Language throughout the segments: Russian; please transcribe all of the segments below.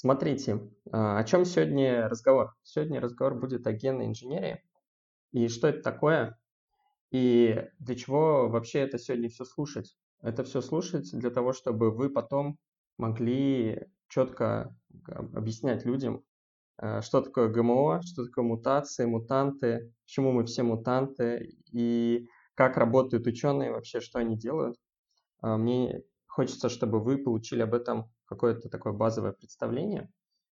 Смотрите, а, о чем сегодня разговор? Сегодня разговор будет о генной инженерии. И что это такое? И для чего вообще это сегодня все слушать? Это все слушать для того, чтобы вы потом могли четко объяснять людям, а, что такое ГМО, что такое мутации, мутанты, почему мы все мутанты и как работают ученые, вообще что они делают. А, мне хочется, чтобы вы получили об этом какое-то такое базовое представление.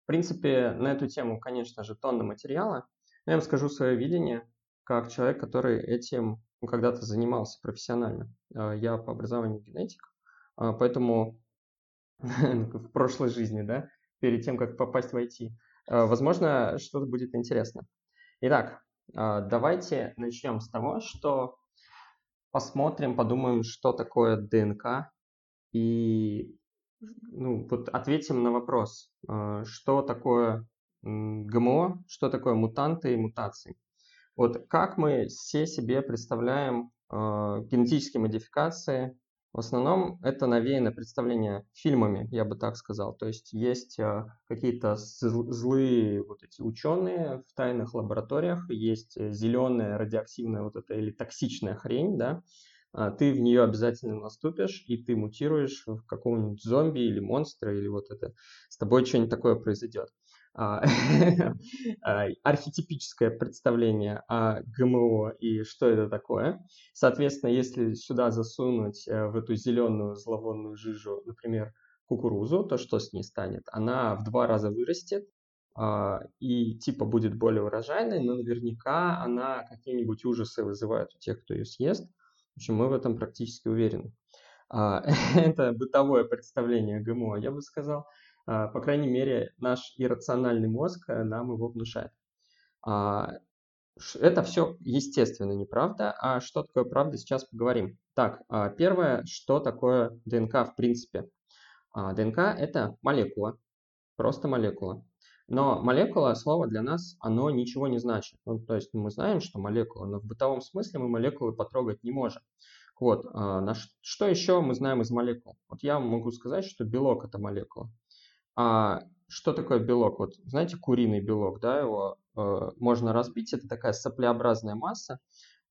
В принципе, на эту тему, конечно же, тонна материала. Но я вам скажу свое видение, как человек, который этим когда-то занимался профессионально. А, я по образованию генетик, а, поэтому в прошлой жизни, да, перед тем, как попасть в IT, а, возможно, что-то будет интересно. Итак, давайте начнем с того, что посмотрим, подумаем, что такое ДНК и ну, вот ответим на вопрос, а, что такое ГМО, что такое мутанты и мутации. Вот как мы все себе представляем э, генетические модификации? В основном это навеяно представление фильмами, я бы так сказал. То есть есть э, какие-то злые вот эти ученые в тайных лабораториях, есть зеленая радиоактивная вот эта или токсичная хрень, да, а, ты в нее обязательно наступишь, и ты мутируешь в какого-нибудь зомби или монстра, или вот это, с тобой что-нибудь такое произойдет. А, а, архетипическое представление о ГМО и что это такое. Соответственно, если сюда засунуть э, в эту зеленую зловонную жижу, например, кукурузу, то что с ней станет? Она в два раза вырастет, и типа будет более урожайной, но наверняка она какие-нибудь ужасы вызывает у тех, кто ее съест. В общем, мы в этом практически уверены. А, это бытовое представление ГМО, я бы сказал. А, по крайней мере, наш иррациональный мозг э, нам его внушает. А, это все естественно, неправда. А что такое правда, сейчас поговорим. Так, первое, что такое ДНК в принципе. ДНК – это молекула, просто молекула. Но молекула, слово для нас, оно ничего не значит. Ну, то есть мы знаем, что молекула, но в бытовом смысле мы молекулы потрогать не можем. Вот, а, что еще мы знаем из молекул? Вот я могу сказать, что белок это молекула. А что такое белок? Вот знаете, куриный белок, да, его э, можно разбить, это такая соплеобразная масса.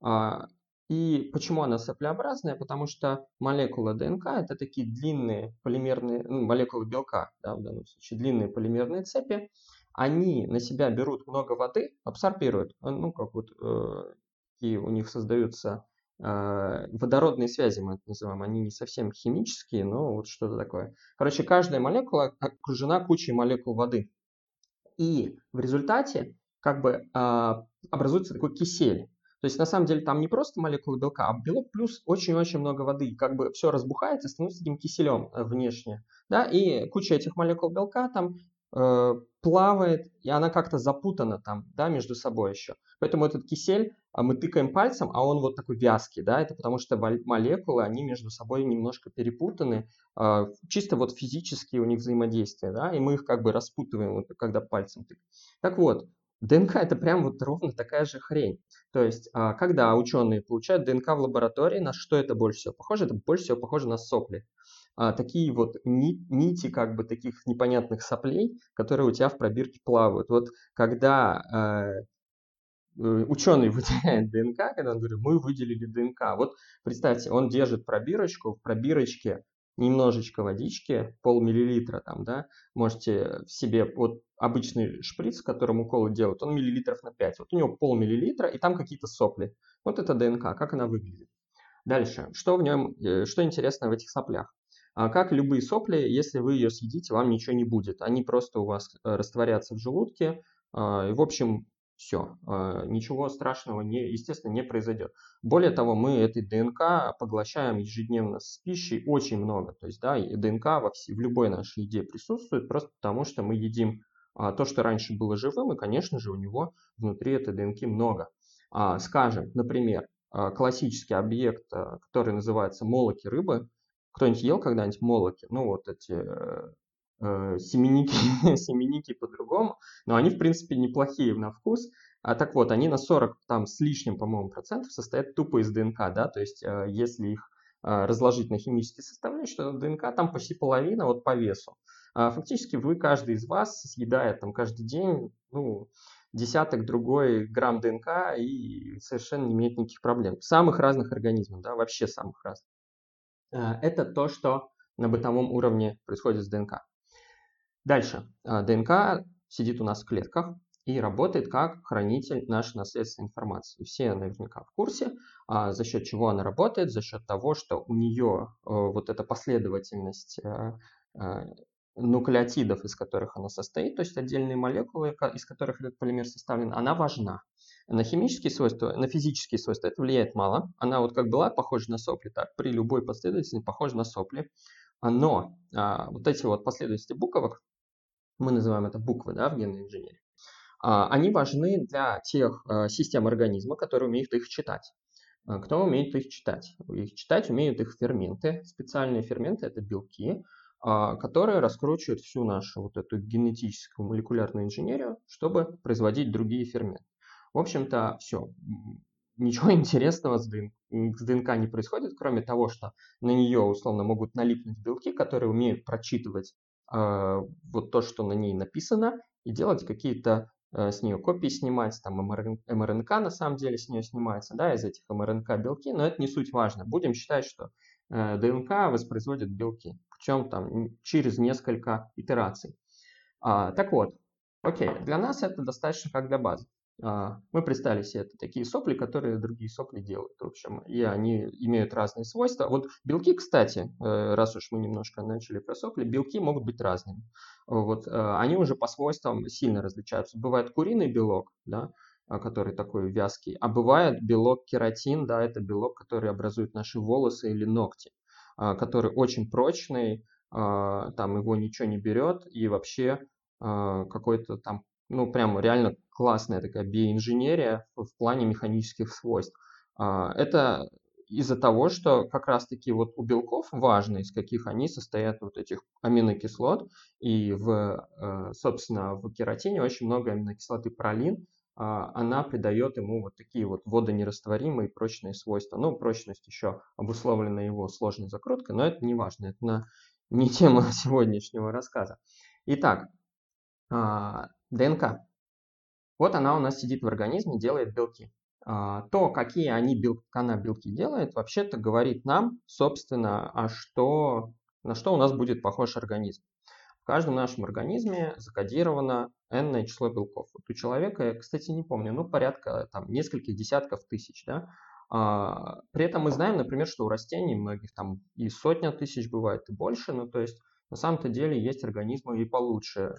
А, и почему она соплеобразная? Потому что молекулы ДНК это такие длинные полимерные, ну, молекулы белка, да, в данном случае, длинные полимерные цепи. Они на себя берут много воды, абсорбируют, э, ну, как вот э, и у них создаются э, водородные связи, мы это называем. Они не совсем химические, но вот что-то такое. Короче, каждая молекула окружена кучей молекул воды. И в результате как бы э, образуется такой кисель. То есть на самом деле там не просто молекулы белка, а белок плюс очень-очень много воды. Как бы все разбухается, становится таким киселем э, внешне. Да? И куча этих молекул белка там э, плавает, и она как-то запутана там, да, между собой еще. Поэтому этот кисель а мы тыкаем пальцем, а он вот такой вязкий, да, это потому что молекулы, они между собой немножко перепутаны, э, чисто вот физически у них взаимодействие, да, и мы их как бы распутываем, когда пальцем тыкаем. Так вот, ДНК это прям вот ровно такая же хрень. То есть, а, когда ученые получают ДНК в лаборатории, на что это больше всего похоже? Это больше всего похоже на сопли. А, такие вот нити, как бы таких непонятных соплей, которые у тебя в пробирке плавают. Вот когда а, э, ученый выделяет ДНК, когда он говорит, мы выделили ДНК. Вот представьте, он держит пробирочку, в пробирочке немножечко водички, полмиллилитра там, да, можете в себе, вот обычный шприц, которым уколы делают, он миллилитров на 5. Вот у него полмиллилитра, и там какие-то сопли. Вот это ДНК, как она выглядит. Дальше, что в нем, э, что интересно в этих соплях? А как любые сопли, если вы ее съедите, вам ничего не будет. Они просто у вас э, растворятся в желудке. А, и, в общем, все, а, ничего страшного, не, естественно, не произойдет. Более того, мы этой ДНК поглощаем ежедневно с пищей очень много. То есть, да, ДНК во все, в любой нашей еде присутствует, просто потому что мы едим а, то, что раньше было живым, и, конечно же, у него внутри этой ДНК много. А, скажем, например, а, классический объект, который называется молоки рыбы. Кто-нибудь ел когда-нибудь молоки? Ну, вот эти э, э, семенники по-другому, но они, в принципе, неплохие на вкус. А так вот, они на 40 там с лишним, по-моему, процентов состоят тупо из ДНК, да, то есть э, если их э, разложить на химические составляющие, то ДНК там почти половина вот по весу. А фактически вы, каждый из вас, съедает там каждый день, ну, десяток другой грамм ДНК и совершенно не имеет никаких проблем. Самых разных организмов, да, вообще самых разных. А, это то, что на бытовом уровне происходит с ДНК. Дальше. А, ДНК сидит у нас в клетках и работает как хранитель нашей наследственной информации. Все наверняка в курсе, а за счет чего она работает, за счет того, что у нее э, вот эта последовательность э, э, нуклеотидов, из которых она состоит, то есть отдельные молекулы, из которых этот полимер составлен, она важна. На химические свойства, на физические свойства это влияет мало. Она вот как была похожа на сопли, так при любой последовательности похожа на сопли. Но а, вот эти вот последовательности буквок, мы называем это буквы да, в генной инженерии, а, они важны для тех а, систем организма, которые умеют их читать. А, кто умеет их читать? Их читать умеют их ферменты. Специальные ферменты – это белки, которые раскручивают всю нашу вот эту генетическую молекулярную инженерию, чтобы производить другие ферменты. В общем-то, все. Ничего интересного с ДНК, не происходит, кроме того, что на нее условно могут налипнуть белки, которые умеют прочитывать э, вот то, что на ней написано, и делать какие-то э, с нее копии снимать, там МРНК на самом деле с нее снимается, да, из этих МРНК белки, но это не суть важно. Будем считать, что э, ДНК воспроизводит белки, причем там через несколько итераций. А, так вот, окей, для нас это достаточно как для базы. А, мы представили себе это такие сопли, которые другие сопли делают. В общем, и они имеют разные свойства. Вот белки, кстати, э, раз уж мы немножко начали про сопли, белки могут быть разными. Вот, э, они уже по свойствам сильно различаются. Бывает куриный белок, да, а, который такой вязкий, а бывает белок кератин, да, это белок, который образует наши волосы или ногти, а, который очень прочный, там его ничего не берет и вообще какой-то там ну, прям реально классная такая биоинженерия в плане механических свойств. А, это из-за того, что как раз-таки вот у белков важно, из каких они состоят вот этих аминокислот, и в, э, собственно, в кератине очень много аминокислоты пролин, а, она придает ему вот такие вот водонерастворимые прочные свойства. Ну, прочность еще обусловлена его сложной закруткой, но это не важно, это на, не тема сегодняшнего рассказа. Итак, а, ДНК. Вот она у нас сидит в организме, делает белки. А, то, какие они бел, она белки делает, вообще-то говорит нам, собственно, а что, на что у нас будет похож организм. В каждом нашем организме закодировано n число белков. Вот у человека, я, кстати, не помню, ну, порядка там нескольких десятков тысяч, да. А, при этом мы знаем, например, что у растений многих там и сотня тысяч бывает, и больше, ну, то есть на самом-то деле есть организмы и получше,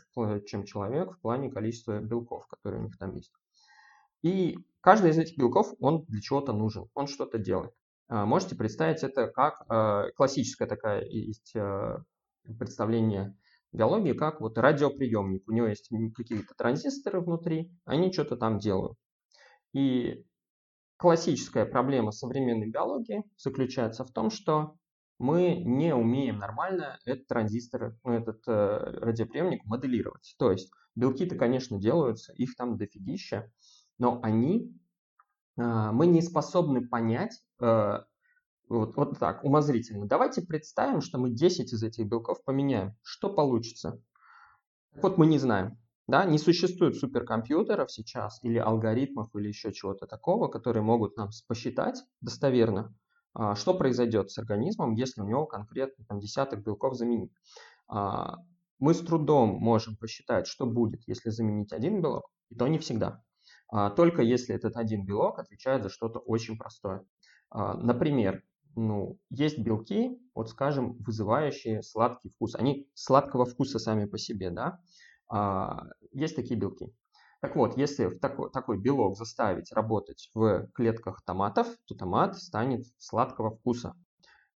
чем человек в плане количества белков, которые у них там есть. И каждый из этих белков, он для чего-то нужен, он что-то делает. А, можете представить это как а, классическое такая есть а, представление биологии, как вот радиоприемник. У него есть какие-то транзисторы внутри, они что-то там делают. И классическая проблема современной биологии заключается в том, что мы не умеем нормально этот транзистор, ну, этот э, радиоприемник моделировать. То есть белки-то, конечно, делаются, их там дофигища, но они, э, мы не способны понять, э, вот, вот так, умозрительно. Давайте представим, что мы 10 из этих белков поменяем. Что получится? Вот мы не знаем. Да, не существует суперкомпьютеров сейчас или алгоритмов или еще чего-то такого, которые могут нам посчитать достоверно, что произойдет с организмом, если у него конкретно там, десяток белков заменить. А, мы с трудом можем посчитать, что будет, если заменить один белок, и то не всегда. А, только если этот один белок отвечает за что-то очень простое. Например, ну, есть белки, вот скажем, вызывающие сладкий вкус. Они сладкого вкуса сами по себе, да. Есть такие белки. Так вот, если в такой, такой белок заставить работать в клетках томатов, то томат станет сладкого вкуса.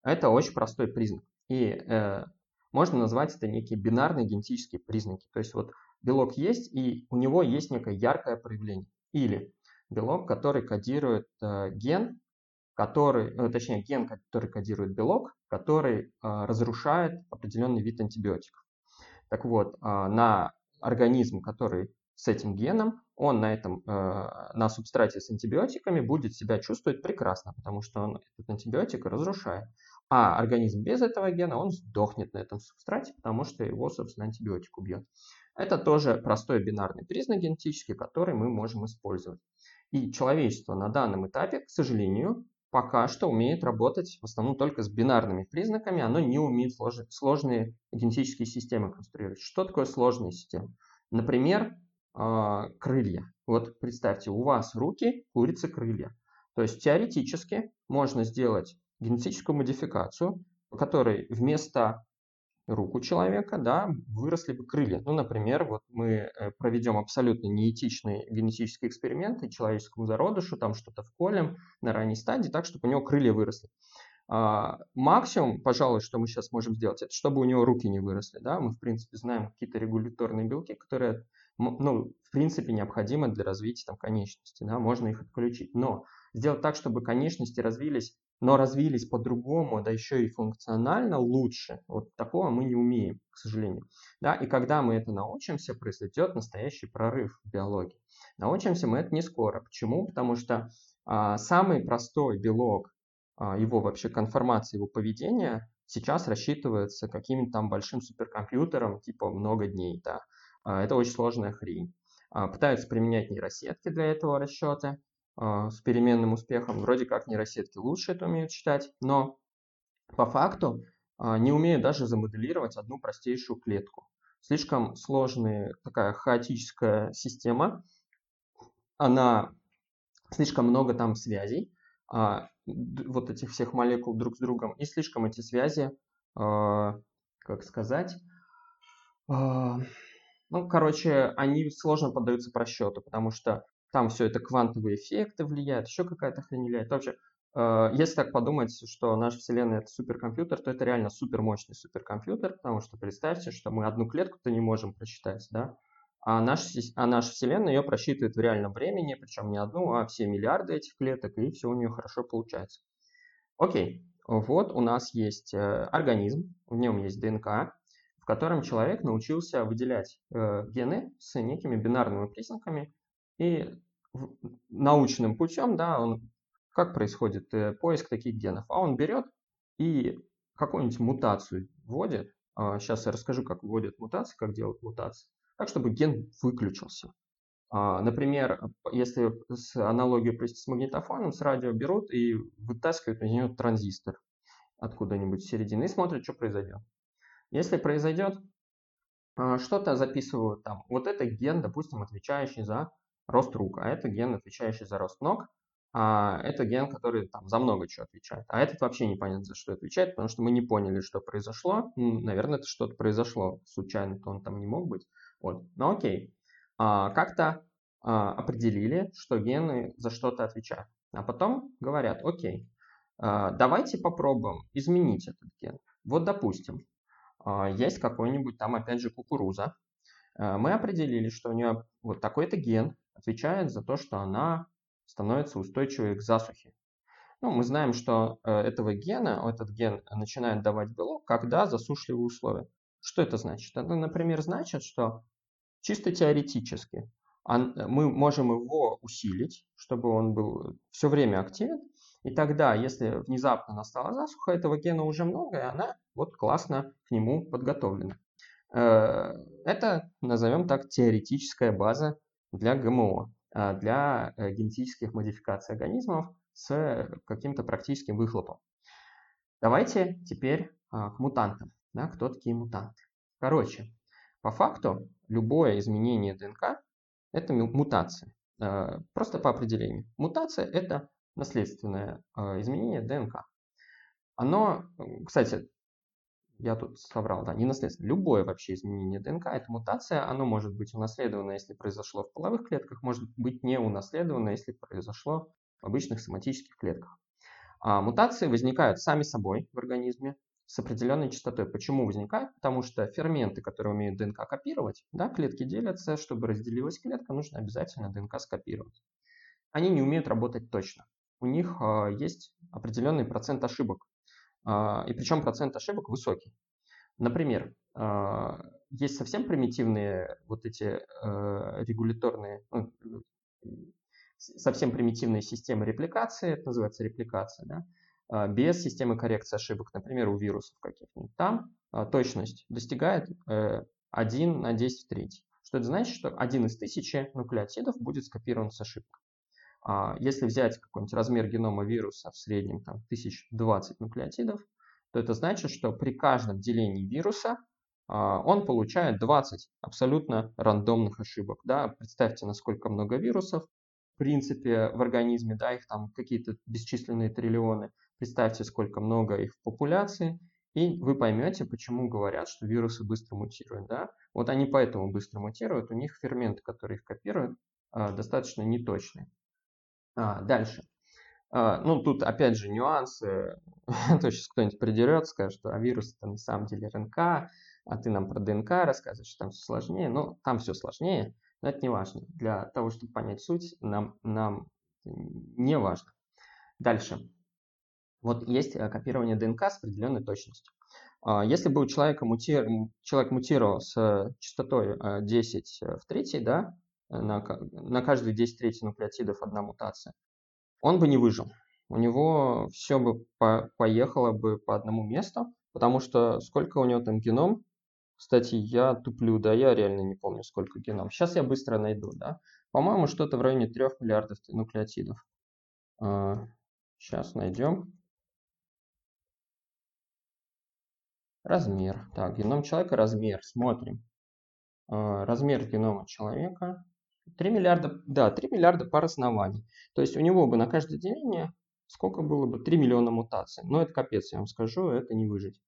Это очень простой признак. И э, можно назвать это некие бинарные генетические признаки. То есть вот белок есть, и у него есть некое яркое проявление. Или белок, который кодирует э, ген, который, э, точнее ген, который кодирует белок, который э, разрушает определенный вид антибиотиков. Так вот, э, на организм, который с этим геном, он на этом, э, на субстрате с антибиотиками будет себя чувствовать прекрасно, потому что он этот антибиотик разрушает. А организм без этого гена, он сдохнет на этом субстрате, потому что его, собственно, антибиотик убьет. Это тоже простой бинарный признак генетический, который мы можем использовать. И человечество на данном этапе, к сожалению, пока что умеет работать в основном только с бинарными признаками, оно не умеет сложные генетические системы конструировать. Что такое сложные системы? Например, а, крылья. Вот представьте, у вас руки, курицы крылья. То есть теоретически можно сделать генетическую модификацию, по которой вместо руку человека, да, выросли бы крылья. Ну, например, вот мы э, проведем абсолютно неэтичный генетический эксперимент и человеческому зародышу там что-то вколем на ранней стадии, так, чтобы у него крылья выросли. А, максимум, пожалуй, что мы сейчас можем сделать, это чтобы у него руки не выросли. Да? Мы, в принципе, знаем какие-то регуляторные белки, которые, ну, в принципе, необходимы для развития там, конечности. Да? Можно их отключить. Но сделать так, чтобы конечности развились но развились по-другому, да еще и функционально лучше. Вот такого мы не умеем, к сожалению. Да, и когда мы это научимся, произойдет настоящий прорыв в биологии. Научимся мы это не скоро. Почему? Потому что а, самый простой белок, а, его вообще конформация, его поведения сейчас рассчитывается каким-то там большим суперкомпьютером, типа много дней. Да. А, это очень сложная хрень. А, пытаются применять нейросетки для этого расчета. А, с переменным успехом. Вроде как нейросетки лучше это умеют считать, но по факту не умеют даже замоделировать одну простейшую клетку. Слишком сложная такая хаотическая система, она слишком много там связей, вот этих всех молекул друг с другом, и слишком эти связи, как сказать, ну, короче, они сложно поддаются просчету, потому что там все это квантовые эффекты влияют, еще какая-то хрень влияет. Вообще, э, если так подумать, что наша Вселенная это суперкомпьютер, то это реально супермощный суперкомпьютер, потому что представьте, что мы одну клетку-то не можем просчитать, да, а наша, а наша Вселенная ее просчитывает в реальном времени, причем не одну, а все миллиарды этих клеток, и все у нее хорошо получается. Окей, вот у нас есть э, организм, в нем есть ДНК, в котором человек научился выделять э, гены с некими бинарными признаками, и научным путем, да, он, как происходит э, поиск таких генов? А он берет и какую-нибудь мутацию вводит. А, сейчас я расскажу, как вводят мутации, как делают мутации. Так, чтобы ген выключился. А, например, если с аналогию провести с магнитофоном, с радио берут и вытаскивают из него транзистор откуда-нибудь середины и смотрят, что произойдет. Если произойдет, а, что-то записывают там. Вот это ген, допустим, отвечающий за рост рук, а это ген, отвечающий за рост ног, а это ген, который там за много чего отвечает. А этот вообще непонятно за что отвечает, потому что мы не поняли, что произошло. Ну, наверное, это что-то произошло случайно, то он там не мог быть. Вот, ну окей. А, как-то а, определили, что гены за что-то отвечают. А потом говорят, окей, а, давайте попробуем изменить этот ген. Вот, допустим, есть какой-нибудь там, опять же, кукуруза. А, мы определили, что у нее вот такой-то ген, отвечает за то, что она становится устойчивой к засухе. Ну, мы знаем, что э, этого гена, этот ген начинает давать белок, когда засушливые условия. Что это значит? Это, например, значит, что чисто теоретически мы можем его усилить, чтобы он был все время активен, и тогда, если внезапно настала засуха, этого гена уже много, и она вот классно к нему подготовлена. Э, это, назовем так, теоретическая база для ГМО, а, для э, генетических модификаций организмов с каким-то практическим выхлопом. Давайте теперь а, к мутантам. Да, кто такие мутанты? Короче, по факту любое изменение ДНК – это мутация. А, просто по определению. Мутация – это наследственное изменение ДНК. Оно, кстати, я тут соврал, да, не наследство. Любое вообще изменение ДНК – это мутация. Оно может быть унаследовано, если произошло в половых клетках, может быть не унаследовано, если произошло в обычных соматических клетках. А мутации возникают сами собой в организме с определенной частотой. Почему возникают? Потому что ферменты, которые умеют ДНК копировать, да, клетки делятся, чтобы разделилась клетка, нужно обязательно ДНК скопировать. Они не умеют работать точно. У них э, есть определенный процент ошибок а, и причем процент ошибок высокий. Например, а, есть совсем примитивные вот эти э, регуляторные, ну, совсем примитивные системы репликации, это называется репликация, да? без системы коррекции ошибок, например, у вирусов каких-нибудь. Там точность достигает 1 на 10 в третий. Что это значит? Что один из тысячи нуклеотидов будет скопирован с ошибкой. Если взять какой-нибудь размер генома вируса в среднем там, 1020 нуклеотидов, то это значит, что при каждом делении вируса он получает 20 абсолютно рандомных ошибок. Да? Представьте, насколько много вирусов, в принципе, в организме, да, их там какие-то бесчисленные триллионы. Представьте, сколько много их в популяции, и вы поймете, почему говорят, что вирусы быстро мутируют. Да? Вот они поэтому быстро мутируют, у них ферменты, которые их копируют, достаточно неточные. А, дальше. А, ну, тут опять же нюансы. То сейчас кто-нибудь придерет, скажет, что а вирус это на самом деле РНК, а ты нам про ДНК рассказываешь, что там все сложнее. Ну, там все сложнее, но это не важно. Для того, чтобы понять суть, нам, нам не важно. Дальше. Вот есть э, копирование ДНК с определенной точностью. А, если бы у человека мутир... человек мутировал с частотой 10 э, в третий, да, на, на каждые 10 третий нуклеотидов одна мутация, он бы не выжил. У него все бы по поехало бы по одному месту, потому что сколько у него там геном, кстати, я туплю, да, я реально не помню, сколько геном. Сейчас я быстро найду, да. По-моему, что-то в районе 3 миллиардов нуклеотидов. Сейчас а, найдем. Размер. Так, геном человека, размер. Смотрим. А, размер генома человека. 3 миллиарда, да, 3 миллиарда пар оснований. То есть у него бы на каждое деление сколько было бы? 3 миллиона мутаций. Но это капец, я вам скажу, это не выжить.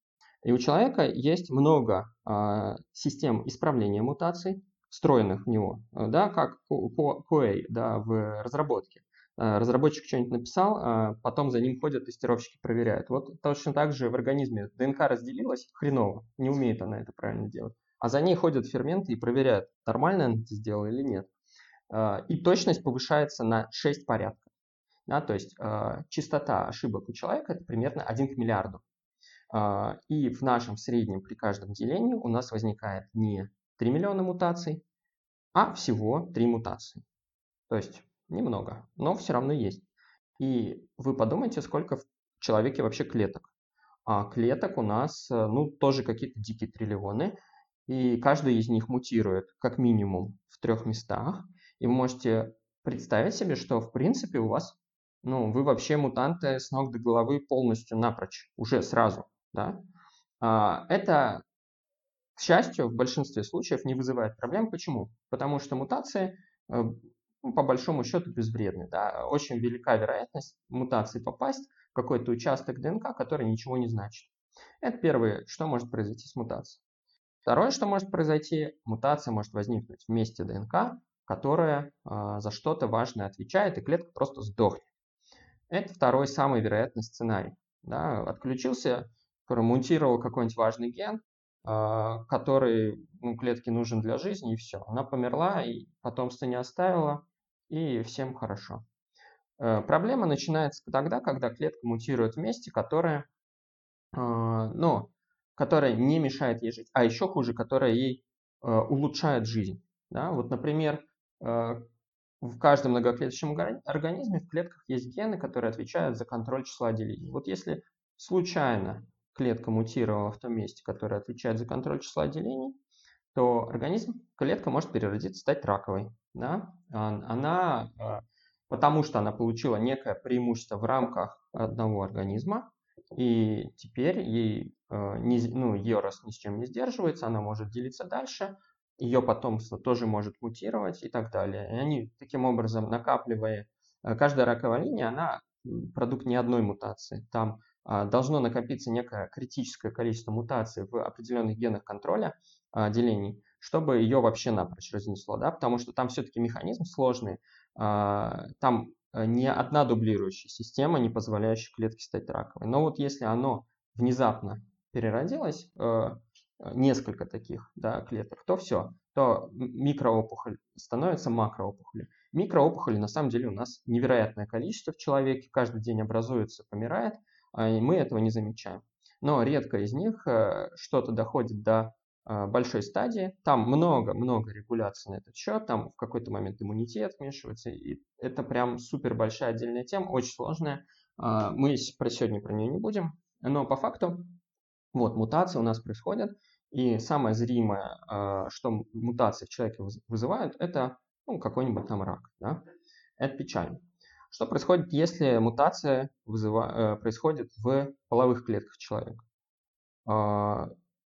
И у человека есть много э, систем исправления мутаций, встроенных в него, да, как QA да, в разработке. Э, разработчик что-нибудь написал, а потом за ним ходят тестировщики, проверяют. Вот точно так же в организме ДНК разделилась хреново, не умеет она это правильно делать. А за ней ходят ферменты и проверяют, нормально она это сделала или нет. И точность повышается на 6 порядков. Да, то есть частота ошибок у человека это примерно 1 к миллиарду. А, и в нашем среднем при каждом делении у нас возникает не 3 миллиона мутаций, а всего 3 мутации. То есть немного, но все равно есть. И вы подумайте, сколько в человеке вообще клеток. А клеток у нас, э, ну, тоже какие-то дикие триллионы, и каждый из них мутирует как минимум в трех местах. И вы можете представить себе, что в принципе у вас, ну, вы вообще мутанты с ног до головы полностью напрочь, уже сразу да, а, это, к счастью, в большинстве случаев не вызывает проблем. Почему? Потому что мутации э, ну, по большому счету безвредны. Да? Очень велика вероятность мутации попасть в какой-то участок ДНК, который ничего не значит. Это первое, что может произойти с мутацией. Второе, что может произойти, мутация может возникнуть в месте ДНК, которая э, за что-то важное отвечает, и клетка просто сдохнет. Это второй самый вероятный сценарий. Да? Отключился промутировал какой-нибудь важный ген, а, который ну, клетке нужен для жизни, и все. Она померла, и потомство не оставила, и всем хорошо. Э, проблема начинается тогда, когда клетка мутирует в месте, которое, а, ну, которое не мешает ей жить, а еще хуже, которое ей э, улучшает жизнь. Да? Вот, например, э, в каждом многоклеточном организме в клетках есть гены, которые отвечают за контроль числа делений. Вот если случайно клетка мутировала в том месте, которое отвечает за контроль числа делений, то организм, клетка может переродиться, стать раковой. Да? Она, а, потому что она получила некое преимущество в рамках одного организма, и теперь ей, а, ну, ее рост ни с чем не сдерживается, она может делиться дальше, ее потомство тоже может мутировать и так далее. И они таким образом, накапливая, а, каждая раковая линия, она продукт не одной мутации. Там а, должно накопиться некое критическое количество мутаций в определенных генах контроля а, делений, чтобы ее вообще напрочь разнесло, да, потому что там все-таки механизм сложный, а, там э, не одна дублирующая система, не позволяющая клетке стать раковой. Но вот если оно внезапно переродилось, э, несколько таких да, клеток, то все, то микроопухоль становится макроопухолью. Микроопухоли на самом деле у нас невероятное количество в человеке, каждый день образуется, помирает, а, и мы этого не замечаем. Но редко из них э, что-то доходит до а, большой стадии. Там много-много регуляций на этот счет, там в какой-то момент иммунитет вмешивается, и это прям супер большая отдельная тема, очень сложная. А, мы про сегодня про нее не будем, но по факту вот мутации у нас происходят, и самое зримое, а, что мутации в человеке вызывают, это ну, какой-нибудь там рак. Да? Это печально. Что происходит, если мутация вызыва... Э, происходит в половых клетках человека? А,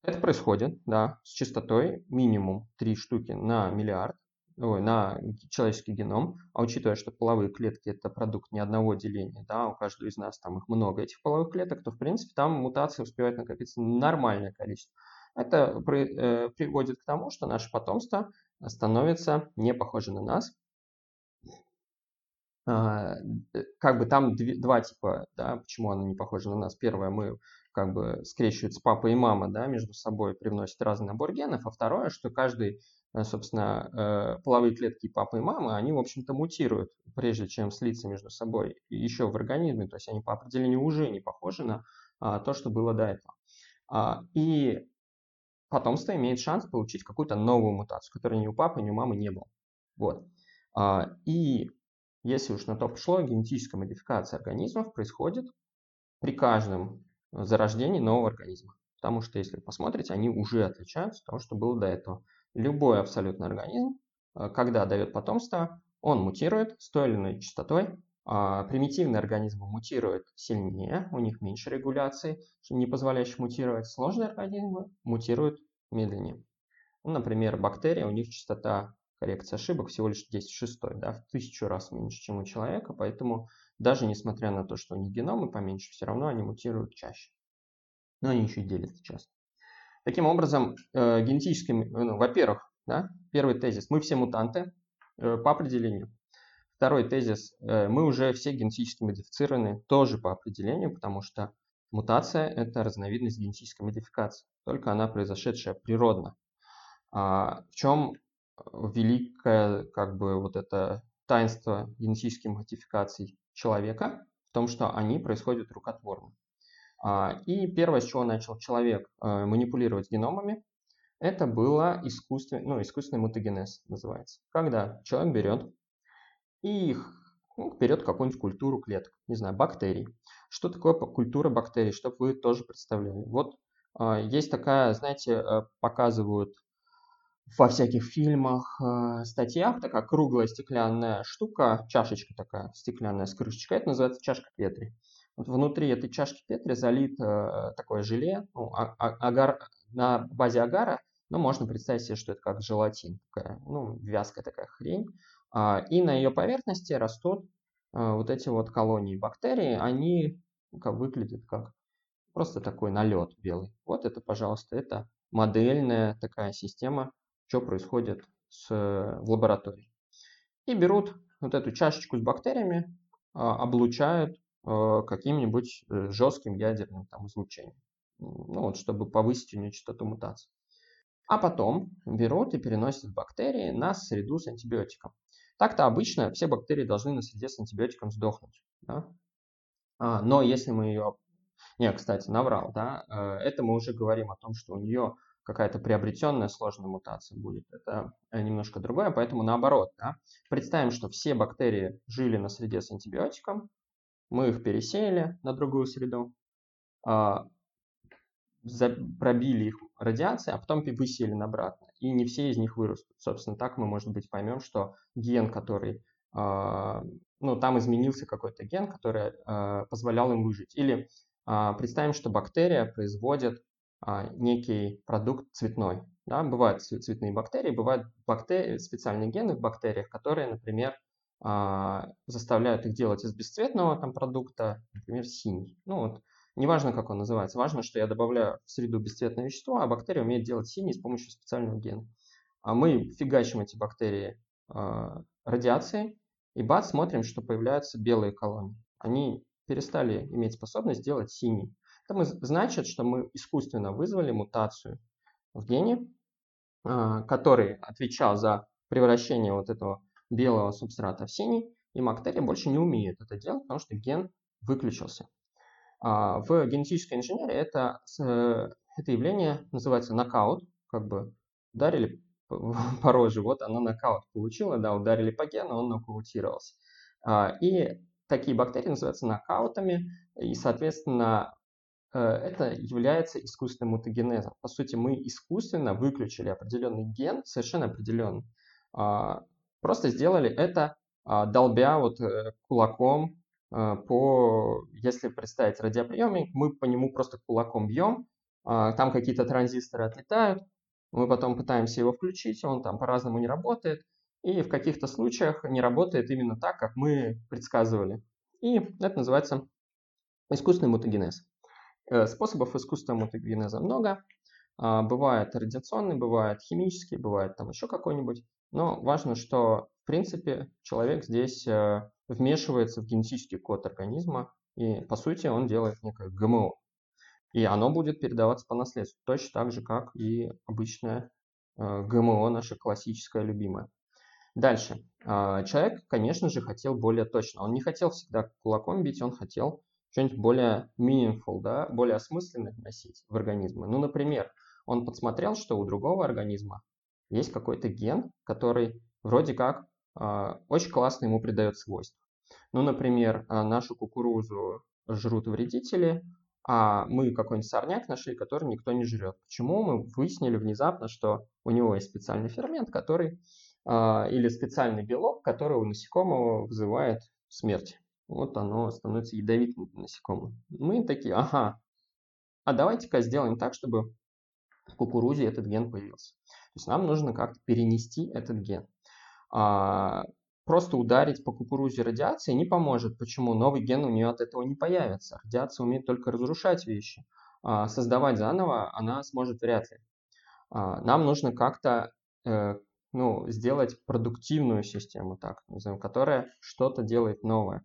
это происходит, да, с частотой минимум 3 штуки на миллиард, ой, на человеческий геном, а учитывая, что половые клетки это продукт не одного деления, да, у каждого из нас там их много этих половых клеток, то в принципе там мутации успевает накопиться нормальное количество. Это при, э, приводит к тому, что наше потомство становится не похоже на нас, э, как бы там два типа, да, почему она не похожа на нас. Первое, мы как бы скрещиваются папа и мама, да, между собой привносят разный набор генов, а второе, что каждый, собственно, э, половые клетки папы и мамы, они, в общем-то, мутируют, прежде чем слиться между собой еще в организме, то есть они по определению уже не похожи на а, то, что было до этого. А, и потомство имеет шанс получить какую-то новую мутацию, которой ни у папы, ни у мамы не было. Вот. И если уж на то пошло, генетическая модификация организмов происходит при каждом зарождении нового организма. Потому что, если посмотрите, они уже отличаются от того, что было до этого. Любой абсолютно организм, э, когда дает потомство, он мутирует с той или иной частотой. А примитивные организмы мутируют сильнее, у них меньше регуляции, не позволяющих мутировать. Сложные организмы мутируют медленнее. Ну, например, бактерии, у них частота коррекция ошибок всего лишь 10 шестой, да, в тысячу раз меньше, чем у человека, поэтому даже несмотря на то, что у них геномы поменьше, все равно они мутируют чаще. Но они еще делятся часто. Таким образом, э, генетически, ну, во-первых, да, первый тезис, мы все мутанты э, по определению. Второй тезис, э, мы уже все генетически модифицированы тоже по определению, потому что мутация – это разновидность генетической модификации, только она произошедшая природно. А в чем великое как бы вот это таинство генетических модификаций человека в том, что они происходят рукотворно. А, и первое, с чего начал человек э, манипулировать геномами, это было искусственный, ну, искусственный мутагенез называется. Когда человек берет и ну, берет какую-нибудь культуру клеток, не знаю, бактерий. Что такое культура бактерий, чтобы вы тоже представляли. Вот а, есть такая, знаете, э, показывают во всяких фильмах, э, статьях такая круглая стеклянная штука, чашечка такая стеклянная с крышечкой, это называется чашка Петри. Внутри этой чашки Петри залит э, такое желе, ну, а, а, агар, на базе агара, но можно представить себе, что это как желатин, такая, ну, вязкая такая хрень. А, и на ее поверхности растут э, вот эти вот колонии бактерий, они как выглядят как просто такой налет белый. Вот это, пожалуйста, это модельная такая система что происходит с, в лаборатории. И берут вот эту чашечку с бактериями, а, облучают каким-нибудь э, жестким ядерным там, излучением, ну, вот, чтобы повысить у нее частоту мутаций. А потом берут и переносят бактерии на среду с антибиотиком. Так-то обычно все бактерии должны на среде с антибиотиком сдохнуть. Да? А, но если мы ее... Не, кстати, наврал, да? Э, это мы уже говорим о том, что у нее какая-то приобретенная сложная мутация будет. Это э, немножко другое, поэтому наоборот. Да? Представим, что все бактерии жили на среде с антибиотиком, мы их пересеяли на другую среду, а, пробили их радиацией, а потом высеяли обратно. И не все из них вырастут. Собственно, так мы, может быть, поймем, что ген, который... А, ну, там изменился какой-то ген, который а, позволял им выжить. Или представим, что бактерия производит некий продукт цветной. Да? Бывают цветные бактерии, бывают бактерии, специальные гены в бактериях, которые, например, заставляют их делать из бесцветного там, продукта, например, синий. Ну вот, неважно, как он называется, важно, что я добавляю в среду бесцветное вещество, а бактерия умеет делать синий с помощью специального гена. А мы фигачим эти бактерии э, радиацией, и бац, смотрим, что появляются белые колонии. Они перестали иметь способность делать синий. Это значит, что мы искусственно вызвали мутацию в гене, а, который отвечал за превращение вот этого белого субстрата в синий, и бактерия больше не умеет это делать, потому что ген выключился. А, в генетической инженерии это, это явление называется нокаут, как бы ударили по роже, вот оно нокаут получило, да, ударили по гену, он нокаутировался. А, и такие бактерии называются нокаутами, и, соответственно, э, это является искусственным мутагенезом. По сути, мы искусственно выключили определенный ген, совершенно определенный. А, просто сделали это, а, долбя вот э, кулаком по, если представить радиоприемник, мы по нему просто кулаком бьем, там какие-то транзисторы отлетают, мы потом пытаемся его включить, он там по-разному не работает, и в каких-то случаях не работает именно так, как мы предсказывали. И это называется искусственный мутагенез. Э, способов искусственного мутагенеза много. А, бывает радиационный, бывает химический, бывает там еще какой-нибудь. Но важно, что в принципе человек здесь э, вмешивается в генетический код организма, и по сути он делает некое ГМО. И оно будет передаваться по наследству, точно так же, как и обычное э, ГМО, наше классическое любимое. Дальше. А, человек, конечно же, хотел более точно. Он не хотел всегда кулаком бить, он хотел что-нибудь более meaningful, да, более осмысленное вносить в организмы. Ну, например, он подсмотрел, что у другого организма есть какой-то ген, который вроде как э, очень классно ему придает свойства. Ну, например, а, нашу кукурузу жрут вредители, а мы какой-нибудь сорняк нашли, который никто не жрет. Почему? Мы выяснили внезапно, что у него есть специальный фермент, который а, или специальный белок, который у насекомого вызывает смерть. Вот оно становится ядовитым насекомым. Мы такие, ага, а давайте-ка сделаем так, чтобы в кукурузе этот ген появился. Есть нам нужно как-то перенести этот ген. А, просто ударить по кукурузе радиацией не поможет. Почему? Новый ген у нее от этого не появится. Радиация умеет только разрушать вещи. А, создавать заново она сможет вряд ли. А, нам нужно как-то э, ну, сделать продуктивную систему, так назовем, которая что-то делает новое.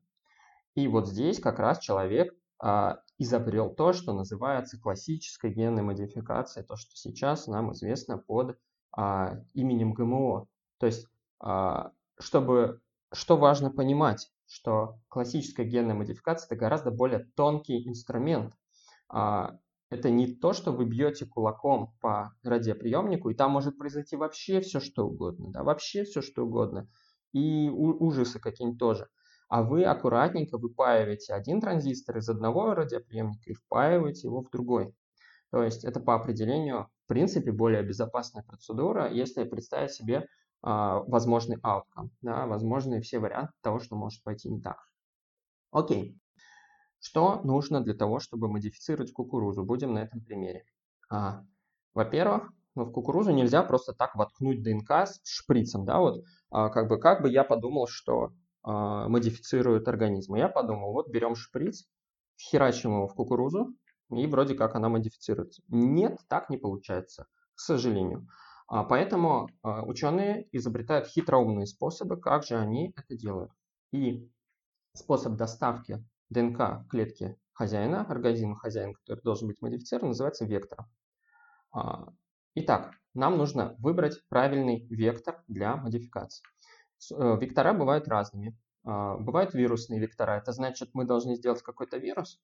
И вот здесь как раз человек а, изобрел то, что называется классической генной модификацией, то, что сейчас нам известно под а, именем ГМО. То есть, а, чтобы, что важно понимать, что классическая генная модификация это гораздо более тонкий инструмент. А, это не то, что вы бьете кулаком по радиоприемнику, и там может произойти вообще все, что угодно, да, вообще все, что угодно, и ужасы какие-нибудь тоже. А вы аккуратненько выпаиваете один транзистор из одного радиоприемника и впаиваете его в другой. То есть это по определению, в принципе, более безопасная процедура, если представить себе а, возможный outcome, да, возможные все варианты того, что может пойти не так. Окей. Что нужно для того, чтобы модифицировать кукурузу? Будем на этом примере. А, во-первых, ну, в кукурузу нельзя просто так воткнуть ДНК с шприцем, да, вот, а, как бы, как бы я подумал, что а, модифицирует организм. Я подумал, вот берем шприц, херачим его в кукурузу, и вроде как она модифицируется. Нет, так не получается, к сожалению. А, поэтому а, ученые изобретают хитроумные способы, как же они это делают. И способ доставки ДНК клетки хозяина, организма хозяина, который должен быть модифицирован, называется вектором. А, итак, нам нужно выбрать правильный вектор для модификации. Э, вектора бывают разными. А, бывают вирусные вектора. Это значит, мы должны сделать какой-то вирус,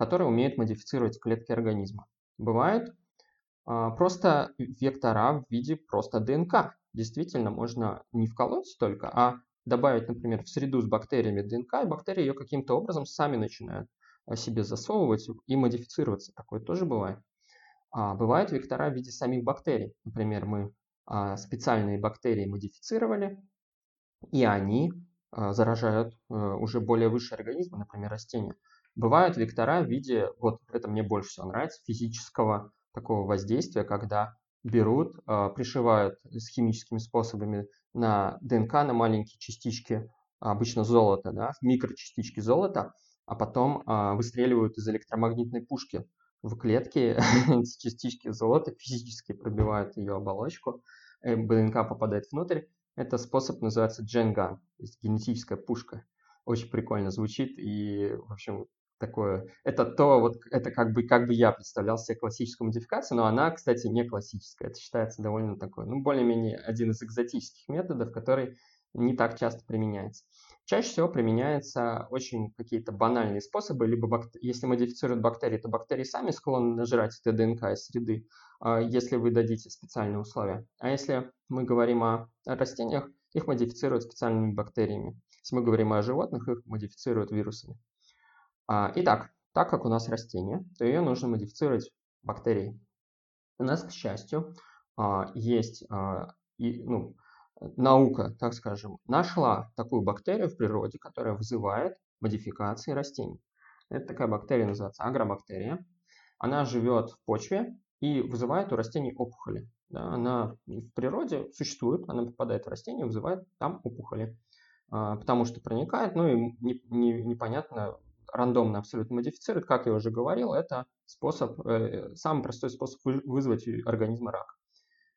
который умеет модифицировать клетки организма. Бывают а, просто вектора в виде просто ДНК. Действительно, можно не вколоть только, а добавить, например, в среду с бактериями ДНК, и бактерии ее каким-то образом сами начинают а, себе засовывать и модифицироваться. Такое тоже бывает. А, бывают вектора в виде самих бактерий. Например, мы а, специальные бактерии модифицировали, и они заражают а, уже более высшие организмы, например, растения. Бывают вектора в виде, вот это мне больше всего нравится, физического такого воздействия, когда берут, а, пришивают с химическими способами на ДНК, на маленькие частички, обычно золота, да, микрочастички золота, а потом а, выстреливают из электромагнитной пушки в клетке эти частички золота, физически пробивают ее оболочку, э, ДНК попадает внутрь. Это способ называется Gen то есть генетическая пушка. Очень прикольно звучит и, в общем, такое. Это то, вот это как бы, как бы я представлял себе классическую модификацию, но она, кстати, не классическая. Это считается довольно такой, ну, более-менее один из экзотических методов, который не так часто применяется. Чаще всего применяются очень какие-то банальные способы, либо бак... если модифицируют бактерии, то бактерии сами склонны нажрать это ДНК из среды, если вы дадите специальные условия. А если мы говорим о растениях, их модифицируют специальными бактериями. Если мы говорим о животных, их модифицируют вирусами. Итак, так как у нас растение, то ее нужно модифицировать бактерией. У нас, к счастью, есть ну, наука, так скажем, нашла такую бактерию в природе, которая вызывает модификации растений. Это такая бактерия называется агробактерия. Она живет в почве и вызывает у растений опухоли. Да, она в природе существует, она попадает в растение, вызывает там опухоли. А, потому что проникает, ну и не, не, непонятно, рандомно абсолютно модифицирует. Как я уже говорил, это способ, э, самый простой способ вызвать у организма рак.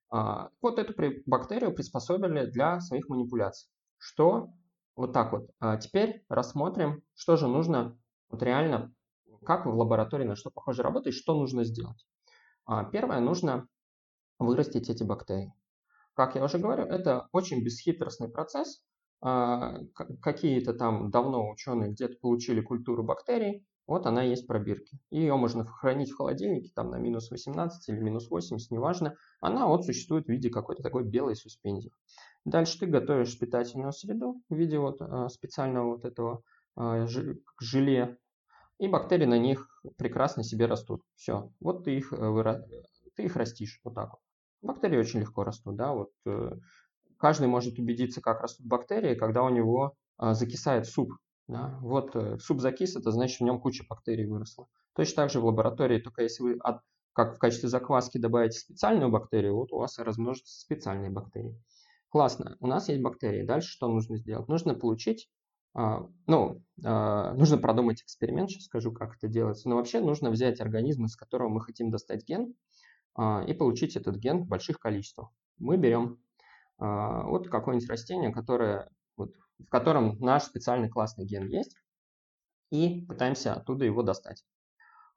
А, вот эту бактерию приспособили для своих манипуляций. Что? Вот так вот. А теперь рассмотрим, что же нужно вот реально, как в лаборатории на что похоже работает, что нужно сделать. А, первое, нужно вырастить эти бактерии. Как я уже говорю, это очень бесхитростный процесс. Какие-то там давно ученые где-то получили культуру бактерий, вот она есть в пробирке. Ее можно хранить в холодильнике там на минус 18 или минус 80, неважно. Она вот существует в виде какой-то такой белой суспензии. Дальше ты готовишь питательную среду в виде вот а, специального вот этого а, желе. И бактерии на них прекрасно себе растут. Все, вот ты их, э, ты их растишь вот так вот. Бактерии очень легко растут, да, вот э, каждый может убедиться, как растут бактерии, когда у него а, закисает суп да? Вот э, суп закис, это значит в нем куча бактерий выросла. Точно так же в лаборатории, только если вы от, как в качестве закваски добавите специальную бактерию, вот у вас и размножатся специальные бактерии. Классно, у нас есть бактерии. Дальше что нужно сделать? Нужно получить, а, ну, а, нужно продумать эксперимент, сейчас скажу, как это делается. Но вообще нужно взять организм, из которого мы хотим достать ген, и получить этот ген в больших количествах. Мы берем а, вот какое-нибудь растение, которое вот в котором наш специальный классный ген есть, и пытаемся оттуда его достать.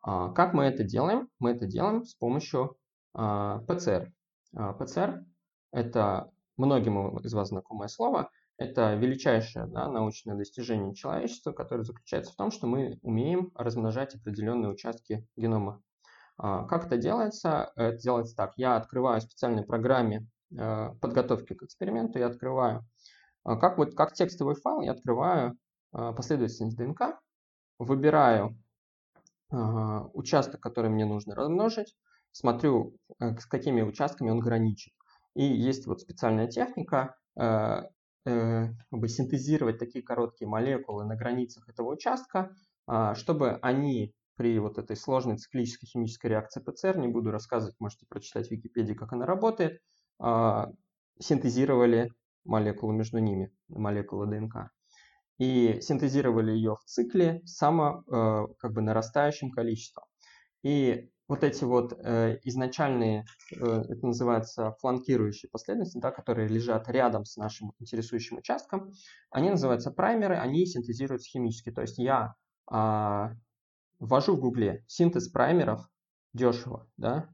А, как мы это делаем? Мы это делаем с помощью а, ПЦР. А, ПЦР – это многим из вас знакомое слово, это величайшее да, научное достижение человечества, которое заключается в том, что мы умеем размножать определенные участки генома. Как это делается? Это делается так. Я открываю в специальной программе подготовки к эксперименту, я открываю а как, вот, как текстовый файл я открываю а, последовательность ДНК, выбираю а, участок, который мне нужно размножить, смотрю, э, с какими участками он граничит. И есть вот специальная техника, э, э, как бы синтезировать такие короткие молекулы на границах этого участка, чтобы они при вот этой сложной циклической химической реакции ПЦР, не буду рассказывать, можете прочитать в Википедии, как она работает, синтезировали молекулы между ними, молекулы ДНК. И синтезировали ее в цикле само э, как бы нарастающим количеством. И вот эти вот э, изначальные, э, это называется фланкирующие последовательности, да, которые лежат рядом с нашим интересующим участком, они называются праймеры, они синтезируются химически. То есть я э, ввожу в гугле синтез праймеров дешево, да,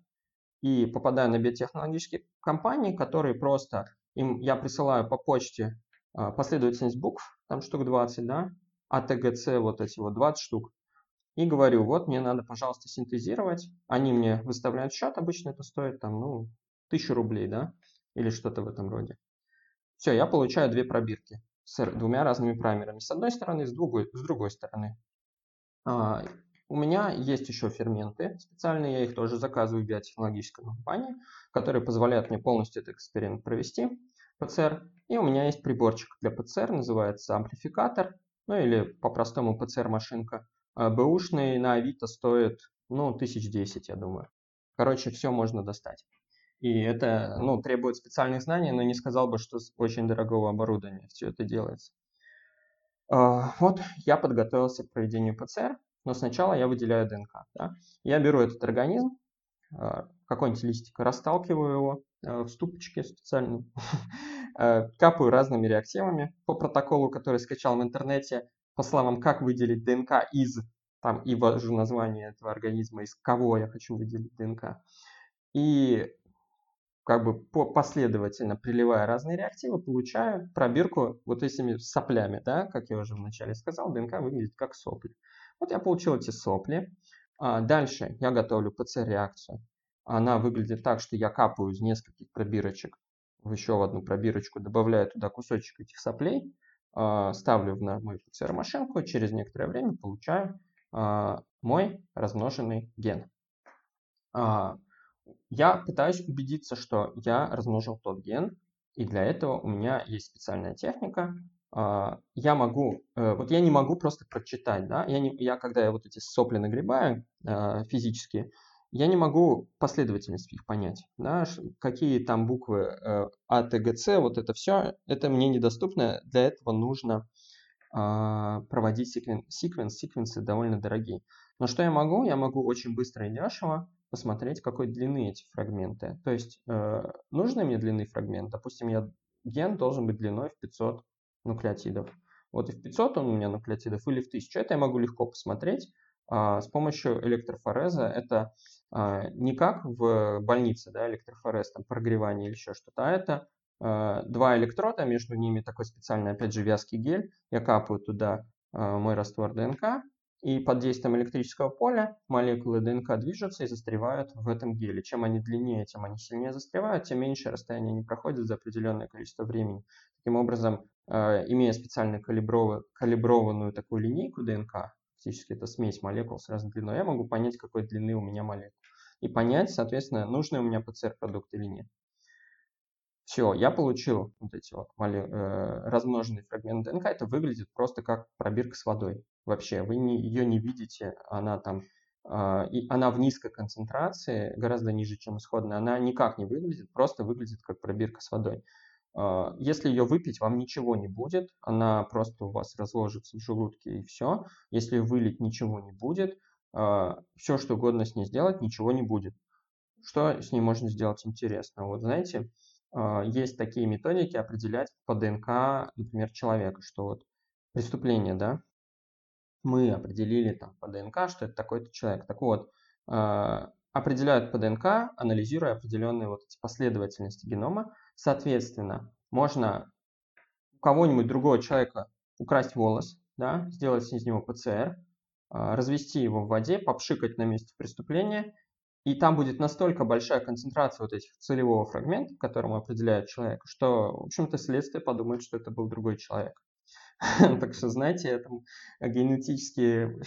и попадаю на биотехнологические компании, которые просто им я присылаю по почте а, последовательность букв, там штук 20, да, АТГЦ вот эти вот 20 штук, и говорю, вот мне надо, пожалуйста, синтезировать. Они мне выставляют счет, обычно это стоит там, ну, тысячу рублей, да, или что-то в этом роде. Все, я получаю две пробирки с двумя разными праймерами. С одной стороны, с другой, с другой стороны. У меня есть еще ферменты специальные, я их тоже заказываю в биотехнологической компании, которые позволяют мне полностью этот эксперимент провести, ПЦР. И у меня есть приборчик для ПЦР, называется амплификатор, ну или по-простому ПЦР-машинка. А, бэушный на Авито стоит, ну, тысяч десять, я думаю. Короче, все можно достать. И это, ну, требует специальных знаний, но не сказал бы, что с очень дорогого оборудования все это делается. А, вот, я подготовился к проведению ПЦР. Но сначала я выделяю ДНК. Да? Я беру этот организм, а, какой-нибудь листик, расталкиваю его а, в ступочке специальной, а, капаю разными реактивами по протоколу, который скачал в интернете, по словам, как выделить ДНК из, там, и ввожу название этого организма, из кого я хочу выделить ДНК. И как бы последовательно приливая разные реактивы, получаю пробирку вот этими соплями, да, как я уже вначале сказал, ДНК выглядит как сопли. Вот я получил эти сопли. А, дальше я готовлю ПЦР-реакцию. она выглядит так, что я капаю из нескольких пробирочек в еще одну пробирочку, добавляю туда кусочек этих соплей, а, ставлю на мою PCR-машинку, через некоторое время получаю а, мой размноженный ген. Я пытаюсь убедиться, что я размножил тот ген, и для этого у меня есть специальная техника. Я могу, э, вот я не могу просто прочитать, да, я, не, я когда я вот эти сопли нагребаю физически, я не могу последовательность их понять, да, какие там буквы э, А, Т, Г, С, вот это все, это мне недоступно, для этого нужно э, проводить секвен, секвенс, секвенсы довольно дорогие. Но что я могу? Я могу очень быстро и дешево посмотреть, какой длины эти фрагменты. То есть э, нужный мне длины фрагмент, допустим, я, ген должен быть длиной в 500 нуклеотидов. Вот и в 500 он у меня нуклеотидов или в 1000, это я могу легко посмотреть а, с помощью электрофореза. Это а, не как в больнице, да, электрофорез, там, прогревание или еще что-то, а это а, два электрода, между ними такой специальный, опять же, вязкий гель. Я капаю туда а, мой раствор ДНК, и под действием электрического поля молекулы ДНК движутся и застревают в этом геле. Чем они длиннее, тем они сильнее застревают, тем меньше расстояние они проходят за определенное количество времени. Таким образом, имея специально калиброванную такую линейку ДНК, фактически это смесь молекул с разной длиной, я могу понять, какой длины у меня молекул. И понять, соответственно, нужный у меня ПЦР-продукт или нет. Все, я получил вот эти вот моли, э, размноженные фрагменты ДНК. Это выглядит просто как пробирка с водой. Вообще, вы не, ее не видите, она там, э, и она в низкой концентрации, гораздо ниже, чем исходная. Она никак не выглядит, просто выглядит как пробирка с водой. А, если ее выпить, вам ничего не будет, она просто у вас разложится в желудке и все. Если вылить, ничего не будет. А, все, что угодно с ней сделать, ничего не будет. Что с ней можно сделать интересно? Вот знаете, есть такие методики определять по ДНК, например, человека, что вот преступление, да, мы определили там по ДНК, что это такой-то человек. Так вот, определяют по ДНК, анализируя определенные вот эти последовательности генома, Соответственно, можно у кого-нибудь другого человека украсть волос, да, сделать из него ПЦР, а, развести его в воде, попшикать на месте преступления, и там будет настолько большая концентрация вот этих целевого фрагмента, которому определяет человек, что, в общем-то, следствие подумает, что это был другой человек. Так что, знаете, это генетические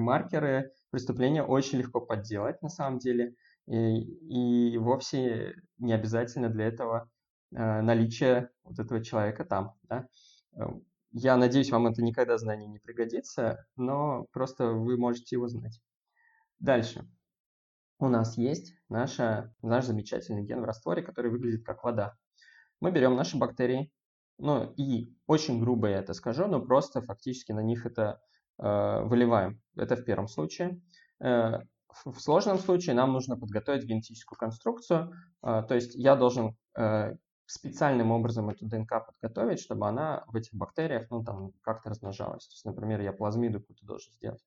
маркеры преступления очень легко подделать на самом деле. И, и вовсе не обязательно для этого Э, наличие вот этого человека там. Да? Э, я надеюсь, вам это никогда знание не пригодится, но просто вы можете его знать. Дальше. У нас есть наша, наш замечательный ген в растворе, который выглядит как вода. Мы берем наши бактерии, ну и очень грубо я это скажу, но просто фактически на них это э, выливаем. Это в первом случае. Э, в сложном случае нам нужно подготовить генетическую конструкцию, э, то есть я должен э, специальным образом эту ДНК подготовить, чтобы она в этих бактериях, ну, там, как-то размножалась. То есть, например, я плазмиду какую-то должен сделать.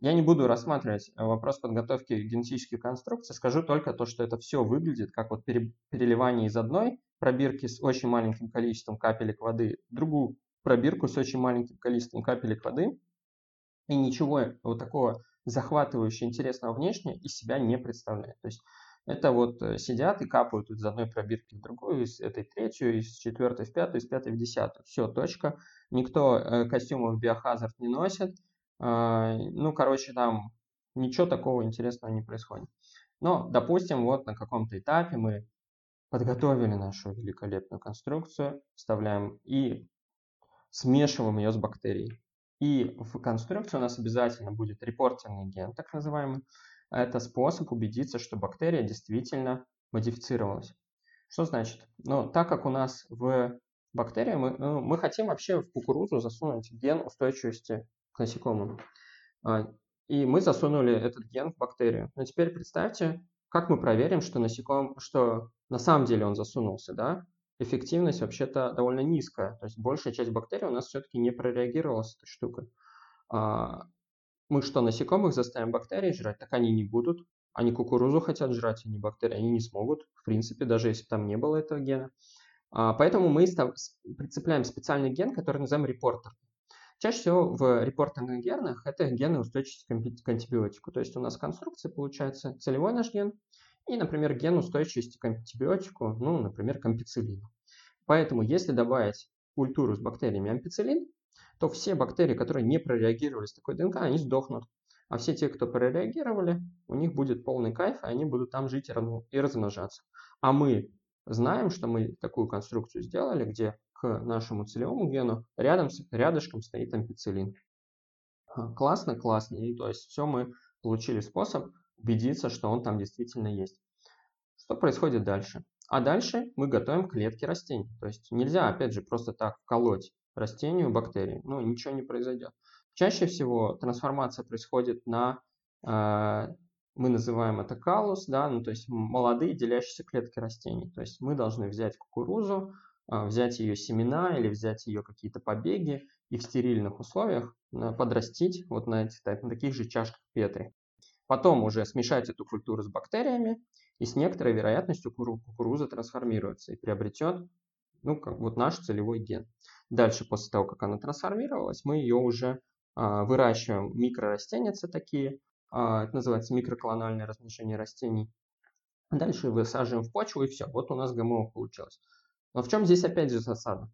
Я не буду рассматривать вопрос подготовки генетических конструкций, скажу только то, что это все выглядит как вот переливание из одной пробирки с очень маленьким количеством капелек воды другую пробирку с очень маленьким количеством капелек воды, и ничего вот такого захватывающего, интересного внешне из себя не представляет. То есть это вот э, сидят и капают из одной пробирки в другую, из этой третью, из четвертой в пятую, из пятой в десятую. Все, точка. Никто э, костюмов биохазард не носит. А, ну, короче, там ничего такого интересного не происходит. Но, допустим, вот на каком-то этапе мы подготовили нашу великолепную конструкцию, вставляем и смешиваем ее с бактерией. И в конструкции у нас обязательно будет репортерный ген, так называемый, это способ убедиться, что бактерия действительно модифицировалась. Что значит? Ну, так как у нас в бактерии, мы, ну, мы хотим вообще в кукурузу засунуть ген устойчивости к насекомым. А, и мы засунули этот ген в бактерию. Но теперь представьте, как мы проверим, что насеком, что на самом деле он засунулся, да? Эффективность вообще-то довольно низкая. То есть большая часть бактерий у нас все-таки не прореагировала с этой штукой. А, мы что, насекомых заставим бактерии жрать? Так они не будут. Они кукурузу хотят жрать, не бактерии. Они не смогут, в принципе, даже если там не было этого гена. А, поэтому мы прицепляем специальный ген, который называем репортер. Чаще всего в репортерных генах это гены устойчивости к антибиотику. То есть у нас конструкция получается целевой наш ген и, например, ген устойчивости к антибиотику, ну, например, к ампицилину. Поэтому, если добавить культуру с бактериями ампицилин, то все бактерии, которые не прореагировали с такой ДНК, они сдохнут. А все те, кто прореагировали, у них будет полный кайф, и они будут там жить и размножаться. А мы знаем, что мы такую конструкцию сделали, где к нашему целевому гену рядом, рядышком стоит ампицилин. А, классно, классно. То есть все мы получили способ убедиться, что он там действительно есть. Что происходит дальше? А дальше мы готовим клетки растений. То есть нельзя, опять же, просто так вколоть растению бактерии. Ну, ничего не произойдет. Чаще всего трансформация происходит на, э, мы называем это калус, да, ну, то есть молодые делящиеся клетки растений. То есть мы должны взять кукурузу, э, взять ее семена или взять ее какие-то побеги и в стерильных условиях э, подрастить вот на, этих, на таких же чашках Петри. Потом уже смешать эту культуру с бактериями, и с некоторой вероятностью кукуруза трансформируется и приобретет ну, как вот наш целевой ген. Дальше, после того, как она трансформировалась, мы ее уже а, выращиваем микрорастеницы такие, а, это называется микроклональное размножение растений. Дальше высаживаем в почву и все, вот у нас ГМО получилось. Но в чем здесь опять же засада?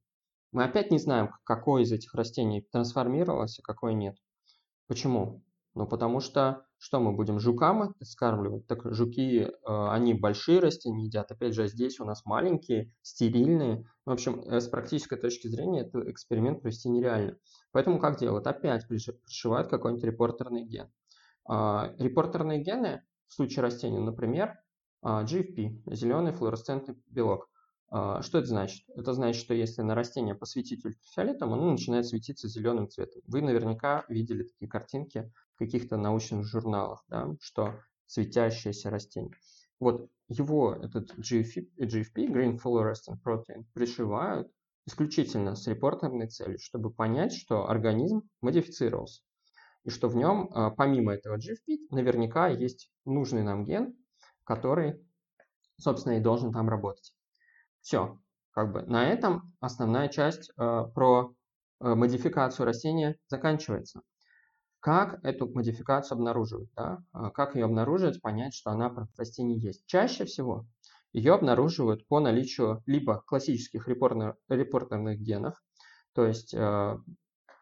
Мы опять не знаем, какое из этих растений трансформировалось, а какое нет. Почему? Ну, потому что что мы будем жукам скармливать? Так жуки, э, они большие растения едят. Опять же, здесь у нас маленькие, стерильные. В общем, э, с практической точки зрения этот эксперимент провести нереально. Поэтому как делают? Опять пришивают какой-нибудь репортерный ген. А, репортерные гены в случае растения, например, а, GFP, зеленый флуоресцентный белок. А, что это значит? Это значит, что если на растение посветить ультрафиолетом, оно начинает светиться зеленым цветом. Вы наверняка видели такие картинки в каких-то научных журналах, да, что светящееся растение. Вот его, этот GFP, GFP Green Fluorescent Protein, пришивают исключительно с репортерной целью, чтобы понять, что организм модифицировался. И что в нем, а, помимо этого GFP, наверняка есть нужный нам ген, который, собственно, и должен там работать. Все. Как бы на этом основная часть э, про э, модификацию растения заканчивается. Как эту модификацию обнаруживать? Да? А как ее обнаружить, понять, что она в растении есть? Чаще всего ее обнаруживают по наличию либо классических репортерных, репортерных генов, то есть э,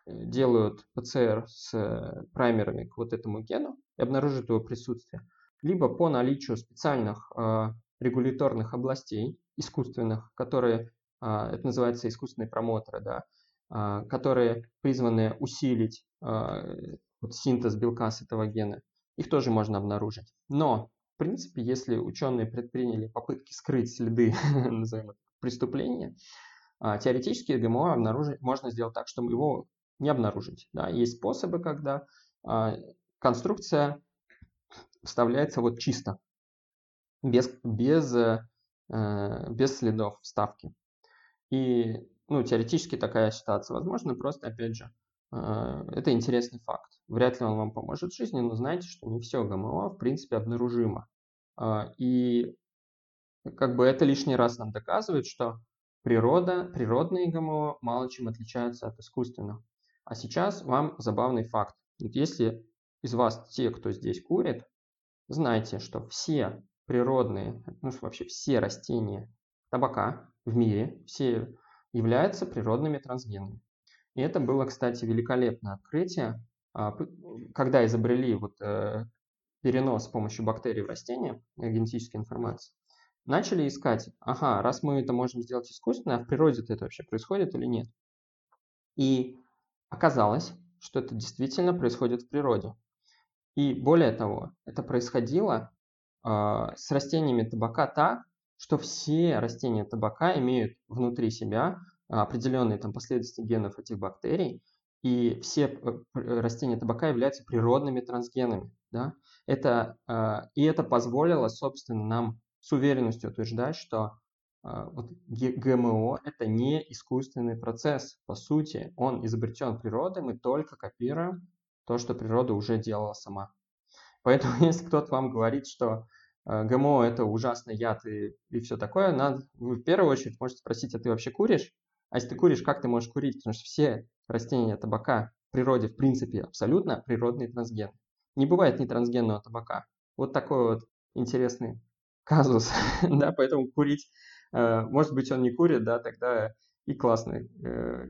делают ПЦР с э, праймерами к вот этому гену и обнаруживают его присутствие, либо по наличию специальных э, регуляторных областей, искусственных, которые, а, это называется искусственные промоторы, да, а, которые призваны усилить а, вот синтез белка с этого гена. Их тоже можно обнаружить. Но, в принципе, если ученые предприняли попытки скрыть следы преступления, теоретически ГМО обнаружить, можно сделать так, чтобы его не обнаружить. Да. Есть способы, когда конструкция вставляется вот чисто, без, без Э, без следов вставки. И ну, теоретически такая ситуация возможна, просто, опять же, э, это интересный факт. Вряд ли он вам поможет в жизни, но знайте, что не все ГМО, в принципе, обнаружимо. А, и как бы это лишний раз нам доказывает, что природа, природные ГМО мало чем отличаются от искусственных. А сейчас вам забавный факт. Если из вас те, кто здесь курит, знайте, что все природные, ну вообще все растения табака в мире, все являются природными трансгенами. И это было, кстати, великолепное открытие, а, когда изобрели вот э, перенос с помощью бактерий в растения, генетической информации, начали искать, ага, раз мы это можем сделать искусственно, а в природе это вообще происходит или нет? И оказалось, что это действительно происходит в природе. И более того, это происходило с растениями табака так, что все растения табака имеют внутри себя определенные там последовательности генов этих бактерий, и все э, растения табака являются природными трансгенами. Да? Это, а, и это позволило, собственно, нам с уверенностью утверждать, что а, вот ГМО – это не искусственный процесс. По сути, он изобретен природой, мы только копируем то, что природа уже делала сама. Поэтому если кто-то вам говорит, что э, ГМО это ужасный яд и, и все такое, надо, вы в первую очередь можете спросить, а ты вообще куришь? А если ты куришь, как ты можешь курить? Потому что все растения табака в природе, в принципе, абсолютно природный трансген. Не бывает ни трансгенного табака. Вот такой вот интересный казус, да, поэтому курить, э, может быть, он не курит, да, тогда и классно. Э,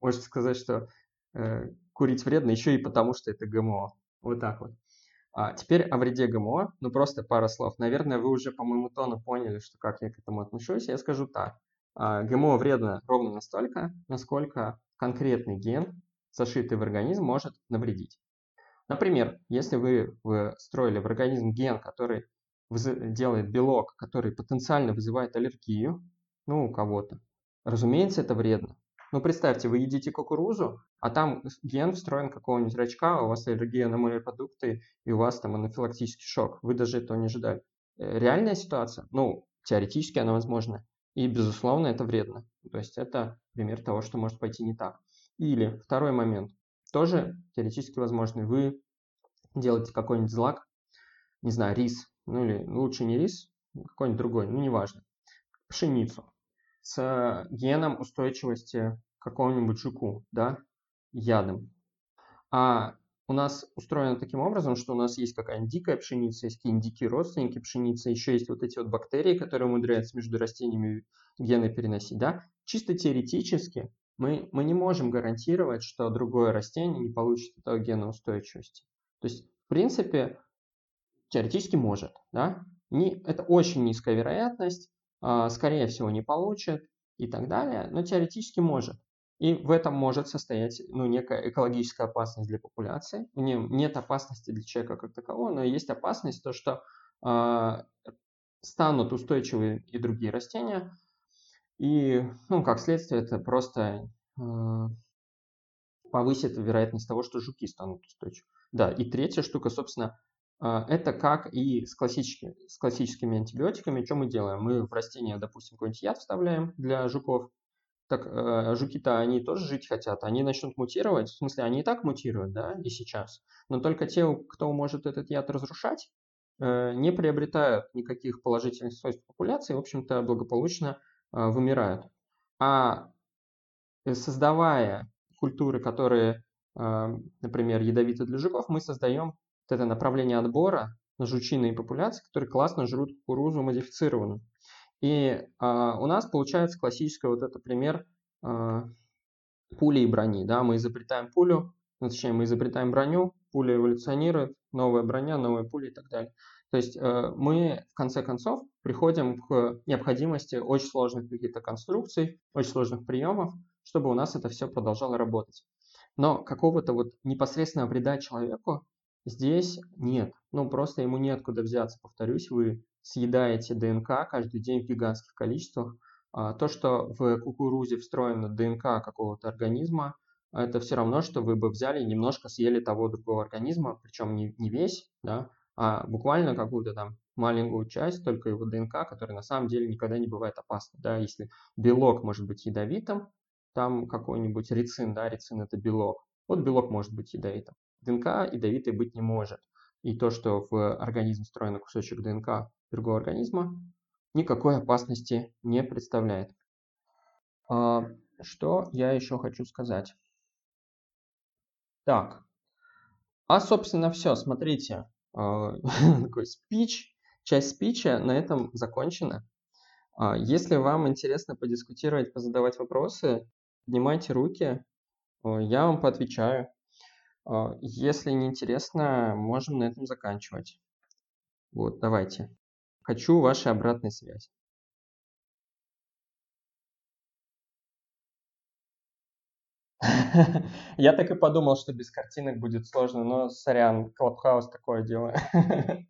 можете сказать, что курить вредно еще и потому, что это ГМО. Вот так вот. А теперь о вреде ГМО, ну просто пара слов. Наверное, вы уже по моему тону поняли, что как я к этому отношусь. Я скажу так. А, ГМО вредно ровно настолько, насколько конкретный ген, зашитый в организм, может навредить. Например, если вы встроили в организм ген, который делает белок, который потенциально вызывает аллергию, ну, у кого-то, разумеется, это вредно. Ну, представьте, вы едите кукурузу, а там ген встроен какого-нибудь рачка, у вас аллергия на морепродукты, и у вас там анафилактический шок. Вы даже этого не ожидали. Э, реальная ситуация? Ну, теоретически она возможна. И, безусловно, это вредно. То есть это пример того, что может пойти не так. Или второй момент. Тоже теоретически возможный. Вы делаете какой-нибудь злак, не знаю, рис, ну или лучше не рис, какой-нибудь другой, ну неважно, пшеницу с геном устойчивости к какому-нибудь жуку, да, ядом. А у нас устроено таким образом, что у нас есть какая-нибудь дикая пшеница, есть какие-нибудь дикие родственники пшеницы, еще есть вот эти вот бактерии, которые умудряются между растениями гены переносить, да. Чисто теоретически мы, мы не можем гарантировать, что другое растение не получит этого гена устойчивости. То есть, в принципе, теоретически может, да. Не, это очень низкая вероятность, скорее всего, не получит и так далее, но теоретически может. И в этом может состоять ну, некая экологическая опасность для популяции. В нем нет опасности для человека как такового, но есть опасность то, что э, станут устойчивы и другие растения. И, ну, как следствие, это просто э, повысит вероятность того, что жуки станут устойчивы. Да, и третья штука, собственно, а, это как и с, классическими, с классическими антибиотиками. Что мы делаем? Мы в растения, допустим, какой-нибудь яд вставляем для жуков. Так э, жуки-то они тоже жить хотят. Они начнут мутировать. В смысле, они и так мутируют, да, и сейчас. Но только те, кто может этот яд разрушать, э, не приобретают никаких положительных свойств популяции, в общем-то, благополучно э, вымирают. А создавая культуры, которые, например, ядовиты для жуков, мы создаем вот это направление отбора на жучиные популяции, которые классно жрут кукурузу модифицированную. И а, у нас получается классический вот это пример а, пули и брони. Да? Мы изобретаем пулю, ну, точнее мы изобретаем броню, пуля эволюционирует, новая броня, новая пуля и так далее. То есть э, мы в конце концов приходим к необходимости очень сложных каких-то конструкций, очень сложных приемов, чтобы у нас это все продолжало работать. Но какого-то вот непосредственного вреда человеку Здесь нет. Ну, просто ему неоткуда взяться. Повторюсь, вы съедаете ДНК каждый день в гигантских количествах. А то, что в кукурузе встроена ДНК какого-то организма, это все равно, что вы бы взяли и немножко съели того другого организма, причем не, не весь, да, а буквально какую-то там маленькую часть, только его ДНК, которая на самом деле никогда не бывает опасна. Да, если белок может быть ядовитым, там какой-нибудь рицин, да, рицин это белок, вот белок может быть ядовитым. ДНК ядовитой быть не может. И то, что в организм встроен кусочек ДНК другого организма, никакой опасности не представляет. А, что я еще хочу сказать? Так, а собственно все, смотрите, а, такой спич, часть спича на этом закончена. А, если вам интересно подискутировать, позадавать вопросы, поднимайте руки, я вам поотвечаю. А, если не интересно, можем на этом заканчивать. Вот, давайте. Хочу вашей обратной связи. Я так и подумал, что без картинок будет сложно, но сорян, Клабхаус такое дело.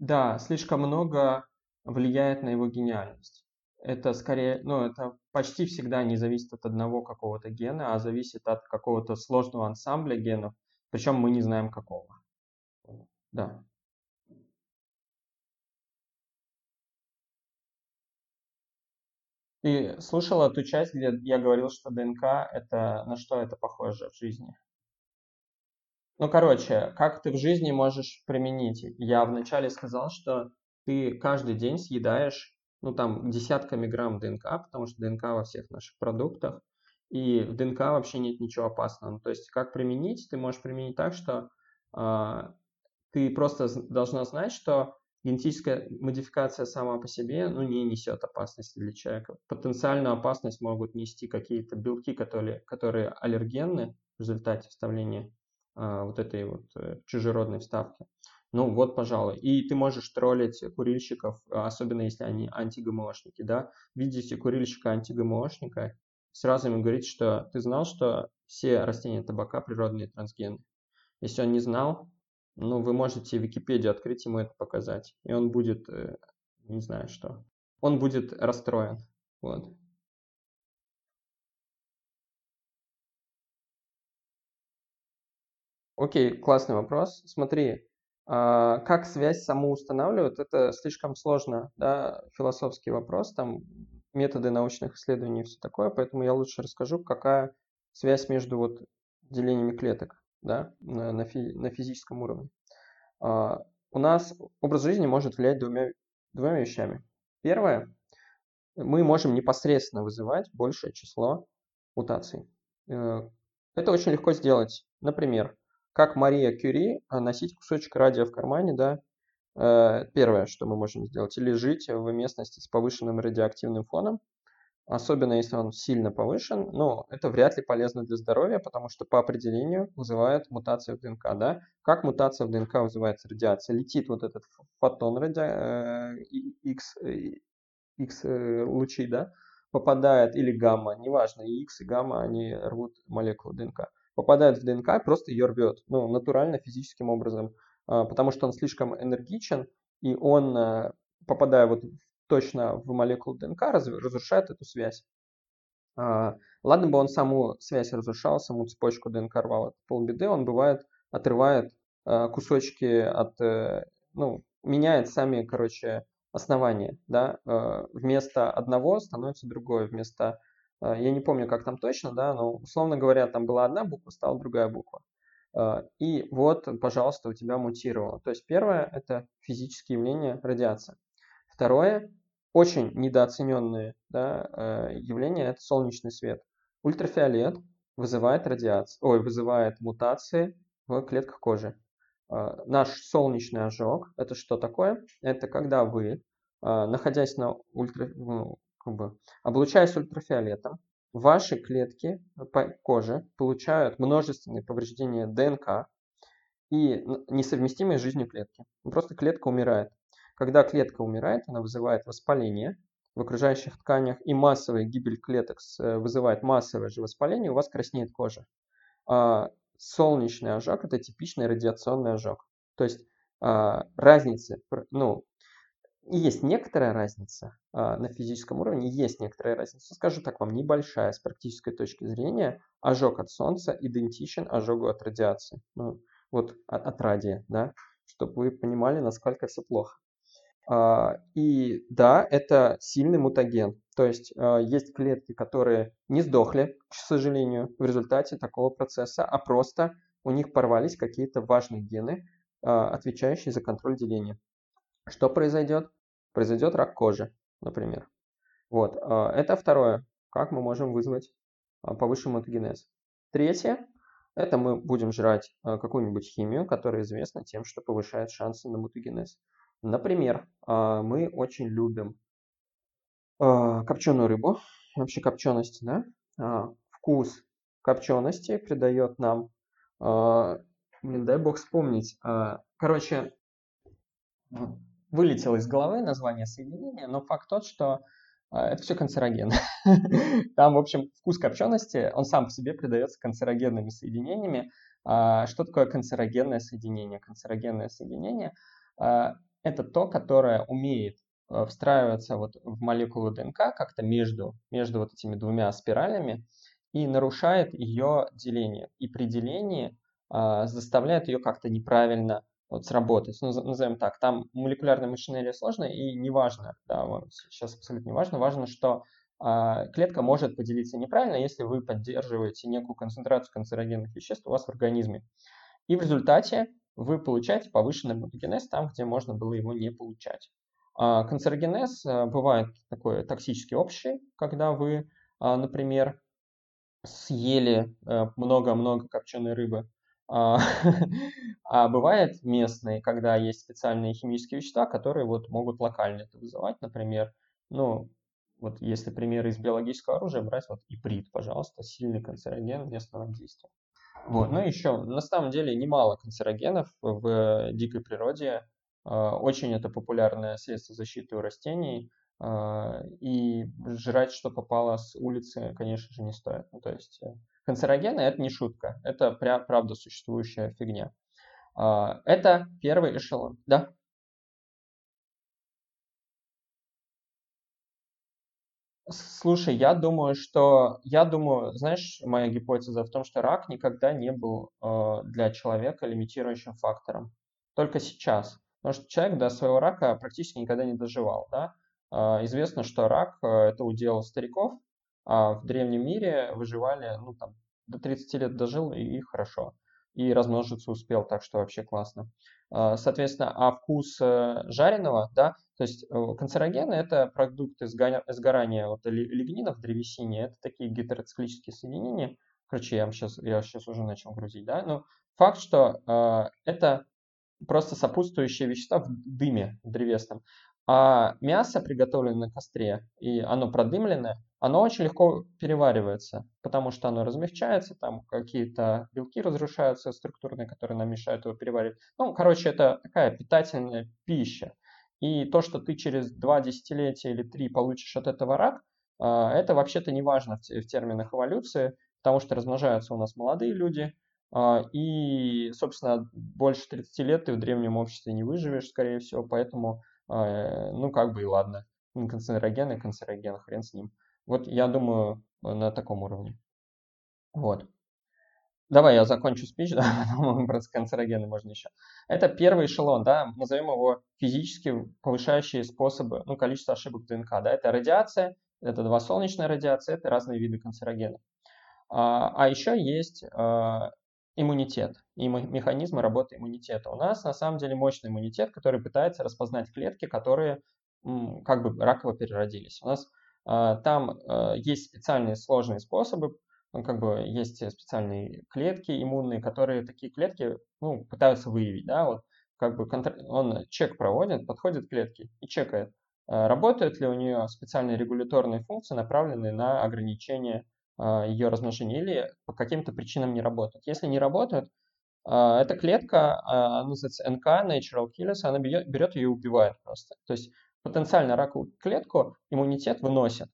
Да, слишком много влияет на его гениальность это скорее, ну, это почти всегда не зависит от одного какого-то гена, а зависит от какого-то сложного ансамбля генов, причем мы не знаем какого. Да. И слушала ту часть, где я говорил, что ДНК это на что это похоже в жизни? Ну, короче, как ты в жизни можешь применить? Я вначале сказал, что ты каждый день съедаешь ну, там, десятками грамм ДНК, потому что ДНК во всех наших продуктах, и в ДНК вообще нет ничего опасного. Ну, то есть, как применить? Ты можешь применить так, что ты просто должна знать, что генетическая модификация сама по себе ну, не несет опасности для человека. Потенциальную опасность могут нести какие-то белки, которые, которые аллергенны в результате вставления а, вот этой вот э, чужеродной вставки. Ну вот, пожалуй. И ты можешь троллить курильщиков, особенно если они антигмошники, да. Видите курильщика антигмошника, сразу ему говорить, что ты знал, что все растения табака природные трансгены. Если он не знал, ну, вы можете Википедию открыть, ему это показать. И он будет, э, не знаю что, он будет расстроен. Вот. Окей, классный вопрос. Смотри, а, как связь саму устанавливают, это слишком сложно, да, философский вопрос, там методы научных исследований и все такое, поэтому я лучше расскажу, какая связь между вот делениями клеток, да, на, на, фи, на физическом уровне. А, у нас образ жизни может влиять двумя, двумя вещами. Первое, мы можем непосредственно вызывать большее число мутаций. Э, это очень легко сделать. Например, как Мария Кюри, а, носить кусочек радио в кармане, да, э, первое, что мы можем сделать, или жить в местности с повышенным радиоактивным фоном, особенно если он сильно повышен, но это вряд ли полезно для здоровья, потому что по определению вызывает мутация в ДНК. Да? Как мутация в ДНК вызывается радиация? Летит вот этот фотон ради... Э, X, X лучей, да? попадает, или гамма, неважно, и X, и гамма, они рвут молекулу ДНК попадает в ДНК просто ее рвет, ну, натурально, физическим образом, а, потому что он слишком энергичен, и он, э, попадая вот точно в молекулу ДНК, разрушает эту связь. А, ладно бы он саму связь разрушал, саму цепочку ДНК рвал, это полбеды, он бывает отрывает а, кусочки от, э, ну, меняет сами, короче, основания, да, вместо одного становится другое, вместо я не помню, как там точно, да, но, условно говоря, там была одна буква, стала другая буква. А, и вот, пожалуйста, у тебя мутировало. То есть первое – это физические явления радиация. Второе – очень недооцененное да, э, явление – это солнечный свет. Ультрафиолет вызывает радиацию, ой, вызывает мутации в клетках кожи. Наш солнечный ожог – это что такое? Это когда вы, находясь на ультра, ну, как бы, облучаясь ультрафиолетом, ваши клетки по коже получают множественные повреждения ДНК и несовместимые с жизнью клетки. Просто клетка умирает. Когда клетка умирает, она вызывает воспаление в окружающих тканях, и массовая гибель клеток э, вызывает массовое же воспаление, у вас краснеет кожа. А солнечный ожог – это типичный радиационный ожог. То есть а, разницы, ну, есть некоторая разница а, на физическом уровне, есть некоторая разница. Скажу так вам, небольшая с практической точки зрения. Ожог от солнца идентичен ожогу от радиации. Ну, вот от, от радия, да, чтобы вы понимали, насколько все плохо. А, и да, это сильный мутаген. То есть а, есть клетки, которые не сдохли, к сожалению, в результате такого процесса, а просто у них порвались какие-то важные гены, отвечающие за контроль деления. Что произойдет? Произойдет рак кожи, например. Вот, а, это второе, как мы можем вызвать а, повышенный мутагенез. Третье, это мы будем жрать а, какую-нибудь химию, которая известна тем, что повышает шансы на мутагенез. Например, мы очень любим копченую рыбу, вообще копченость, да? Вкус копчености придает нам, блин, дай бог вспомнить. Короче, вылетело из головы название соединения, но факт тот, что а, это все канцероген. Там, в общем, вкус копчености, он сам по себе придается канцерогенными соединениями. А, что такое канцерогенное соединение? Канцерогенное соединение а, – это то, которое умеет встраиваться вот в молекулу ДНК как-то между, между вот этими двумя спиралями и нарушает ее деление. И при делении заставляет ее как-то неправильно вот, сработать. Ну, назовем так, там молекулярная машинерия сложная и неважно, да, вот, сейчас абсолютно не важно, важно, что а, клетка может поделиться неправильно, если вы поддерживаете некую концентрацию канцерогенных веществ у вас в организме. И в результате вы получаете повышенный мутагенез там, где можно было его не получать. А канцерогенез а, бывает такой токсический общий, когда вы, а, например, съели э, много-много копченой рыбы, а, бывает местные, когда есть специальные химические вещества, которые вот могут локально это вызывать, например, ну, вот если примеры из биологического оружия брать, вот иприт, пожалуйста, сильный канцероген местного действия. Вот. Ну, еще, на самом деле, немало канцерогенов в дикой природе. А, очень это популярное средство защиты у растений. А, и жрать, что попало с улицы, конечно же, не стоит. Ну, то есть э, канцерогены – это не шутка, это правда существующая фигня. А, это первый эшелон. Да? Слушай, я думаю, что, я думаю, знаешь, моя гипотеза в том, что рак никогда не был э, для человека лимитирующим фактором. Только сейчас. Потому что человек до своего рака практически никогда не доживал, да. Э, известно, что рак э, это удел стариков, а в древнем мире выживали, ну там, до 30 лет дожил и, и хорошо. И размножиться успел, так что вообще классно. Э, соответственно, а вкус э, жареного, да, то есть э, канцерогены – это продукты сгорания вот, лигнинов в древесине, это такие гетероциклические соединения. Короче, я сейчас, я сейчас уже начал грузить, да. Но факт, что э, это просто сопутствующие вещества в дыме древесном. А мясо, приготовленное на костре, и оно продымленное, оно очень легко переваривается, потому что оно размягчается, там какие-то белки разрушаются структурные, которые нам мешают его переваривать. Ну, короче, это такая питательная пища. И то, что ты через два десятилетия или три получишь от этого рак, а, это вообще-то не важно в терминах эволюции, потому что размножаются у нас молодые люди, а, и, собственно, больше 30 лет ты в древнем обществе не выживешь, скорее всего, поэтому, ну, как бы и ладно. Канцероген и канцероген, хрен с ним. Вот я думаю на таком уровне. Вот. Давай я закончу спич, да, потом про канцерогены можно еще. Это первый эшелон, да, назовем его физически повышающие способы, ну, количество ошибок ДНК, да, это радиация, это два солнечная радиация, это разные виды канцерогенов. А, а еще есть а, иммунитет и механизмы работы иммунитета. У нас на самом деле мощный иммунитет, который пытается распознать клетки, которые как бы раково переродились. У нас а, там а, есть специальные сложные способы ну, как бы есть специальные клетки иммунные, которые такие клетки ну, пытаются выявить. Да? Вот, как бы он чек проводит, подходит к клетке и чекает, а, работают ли у нее специальные регуляторные функции, направленные на ограничение ее размножения, или по каким-то причинам не работают. Если не работают, а, эта клетка, она называется НК, Natural Killers, она берет ее и убивает просто. То есть потенциально раковую клетку иммунитет выносит.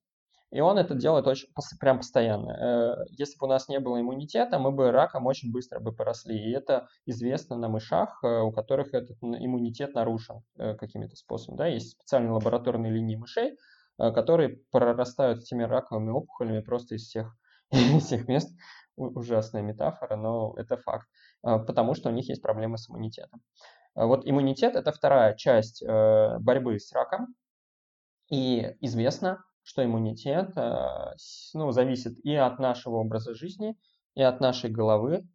И он это делает очень прям постоянно. Э, если бы у нас не было иммунитета, мы бы раком очень быстро бы поросли. И это известно на мышах, э, у которых этот иммунитет нарушен э, какими-то способами. Да? Есть специальные лабораторные линии мышей, которые прорастают этими раковыми опухолями просто из всех, из всех мест. Ужасная метафора, но это факт. Потому что у них есть проблемы с иммунитетом. Вот иммунитет – это вторая часть борьбы с раком. И известно, что иммунитет э, ну, зависит и от нашего образа жизни, и от нашей головы,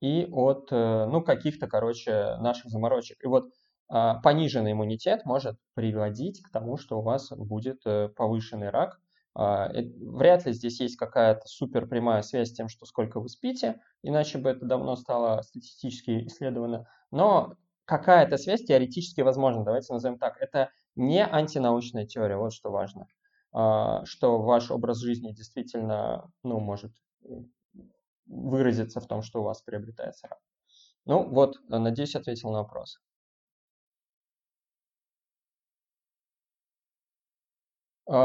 и от э, ну, каких-то, короче, наших заморочек. И вот пониженный иммунитет может приводить к тому, что у вас будет э, повышенный рак. А, вряд ли здесь есть какая-то супер прямая связь с тем, что сколько вы спите, иначе бы это давно стало статистически исследовано. Но какая-то связь теоретически возможна. Давайте назовем так. Это не антинаучная теория, вот что важно. А, что ваш образ жизни действительно ну, может э, выразиться в том, что у вас приобретается рак. Ну вот, надеюсь, ответил на вопрос.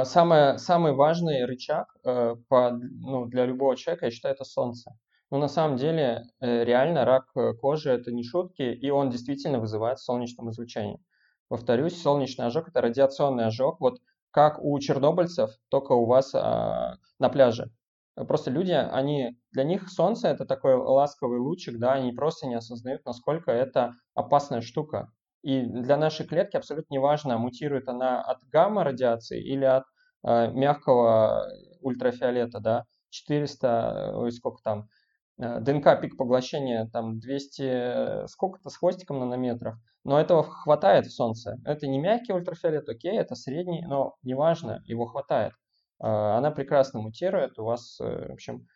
Самое, самый важный рычаг э, по, ну, для любого человека, я считаю, это солнце. Но на самом деле э, реально рак кожи это не шутки, и он действительно вызывает солнечным излучением. Повторюсь, солнечный ожог это радиационный ожог. Вот как у чернобыльцев, только у вас а, на пляже. Просто люди, они, для них солнце это такой ласковый лучик, да, они просто не осознают, насколько это опасная штука. И для нашей клетки абсолютно неважно, мутирует она от гамма-радиации или от э, мягкого ультрафиолета, да, 400, ой, сколько там, Э, ДНК пик поглощения там 200, сколько-то с хвостиком нанометров, но этого хватает в Солнце. Это не мягкий ультрафиолет, окей, это средний, но неважно, его хватает. Э, она прекрасно мутирует, у вас, э, в общем,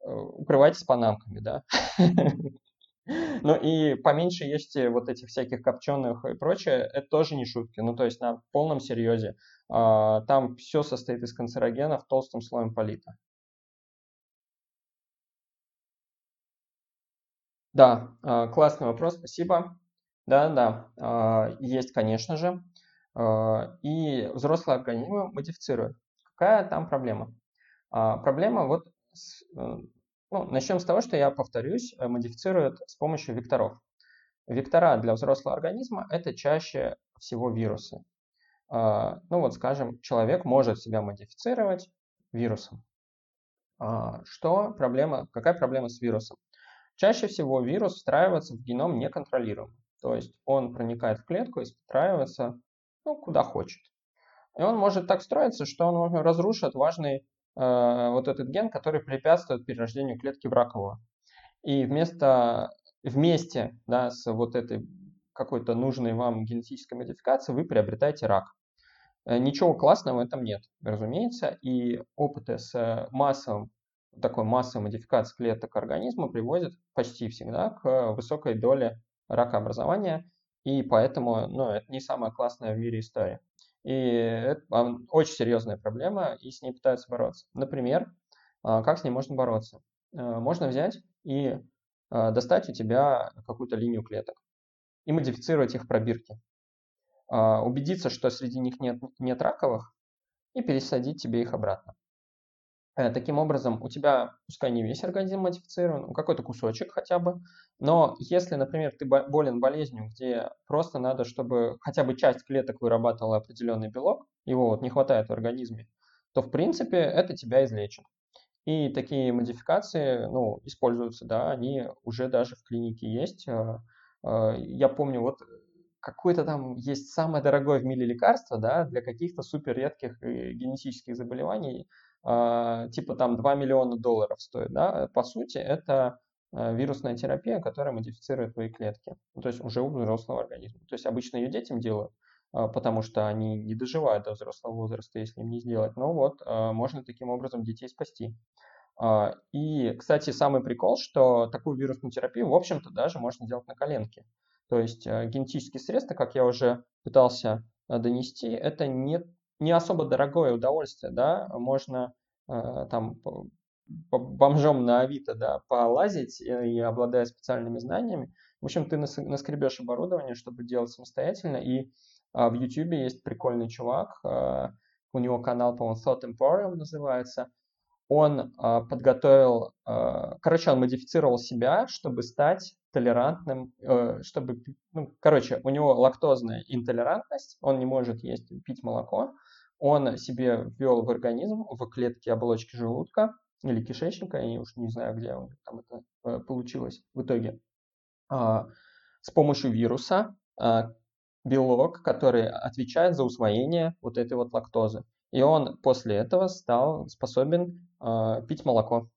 укрывайтесь панамками, да. Ну и поменьше есть вот этих всяких копченых и прочее, это тоже не шутки. Ну то есть на полном серьезе. А, там все состоит из канцерогенов толстым слоем полита. Да, а, классный вопрос, спасибо. Да, да, а, есть, конечно же. И взрослые организмы модифицируют. Какая там проблема? Проблема вот э, ну, начнем с того, что я повторюсь, э, модифицируют с помощью векторов. Вектора для взрослого организма – это чаще всего вирусы. А, ну вот, скажем, человек может себя модифицировать вирусом. А, что проблема, какая проблема с вирусом? Чаще всего вирус встраивается в геном неконтролируемо. То есть он проникает в клетку и встраивается ну, куда хочет. И он может так строиться, что он разрушит важный вот этот ген, который препятствует перерождению клетки в ракового. И вместо, вместе да, с вот этой какой-то нужной вам генетической модификацией вы приобретаете рак. Э, ничего классного в этом нет, разумеется, и опыты с массовым, такой массовой модификацией клеток организма приводят почти всегда к высокой доле ракообразования, и поэтому ну, это не самая классная в мире история. И это очень серьезная проблема, и с ней пытаются бороться. Например, а, как с ней можно бороться? А, можно взять и а, достать у тебя какую-то линию клеток и модифицировать их пробирки. Убедиться, что среди них нет, нет раковых, и пересадить тебе их обратно. Э, таким образом, у тебя, пускай не весь организм модифицирован, какой-то кусочек хотя бы, но если, например, ты болен болезнью, где просто надо, чтобы хотя бы часть клеток вырабатывала определенный белок, его вот не хватает в организме, то, в принципе, это тебя излечит. И такие модификации, ну, используются, да, они уже даже в клинике есть. Э, э, я помню, вот какое-то там есть самое дорогое в мире лекарство, да, для каких-то супер редких генетических заболеваний, типа там 2 миллиона долларов стоит, да, по сути это а, вирусная терапия, которая модифицирует твои клетки, ну, то есть уже у взрослого организма. То есть обычно ее детям делают, а, потому что они не доживают до взрослого возраста, если им не сделать. Но вот можно таким образом детей спасти. И, кстати, самый прикол, что такую вирусную терапию, в общем-то, даже можно делать на коленке. То есть генетические средства, как я уже пытался донести, это не не особо дорогое удовольствие, да, можно э, там бомжом на Авито, да, полазить и, и обладая специальными знаниями. В общем, ты нас, наскребешь оборудование, чтобы делать самостоятельно, и а, в YouTube есть прикольный чувак, а, у него канал, по-моему, Thought Emporium называется, он а, подготовил, а, короче, он модифицировал себя, чтобы стать толерантным, э, чтобы, ну, короче, у него лактозная интолерантность, он не может есть, пить молоко, он себе ввел в организм, в клетки оболочки желудка или кишечника, я уж не знаю, где у там это э, получилось в итоге, а, с помощью вируса а, белок, который отвечает за усвоение вот этой вот лактозы. И он после этого стал способен а, пить молоко.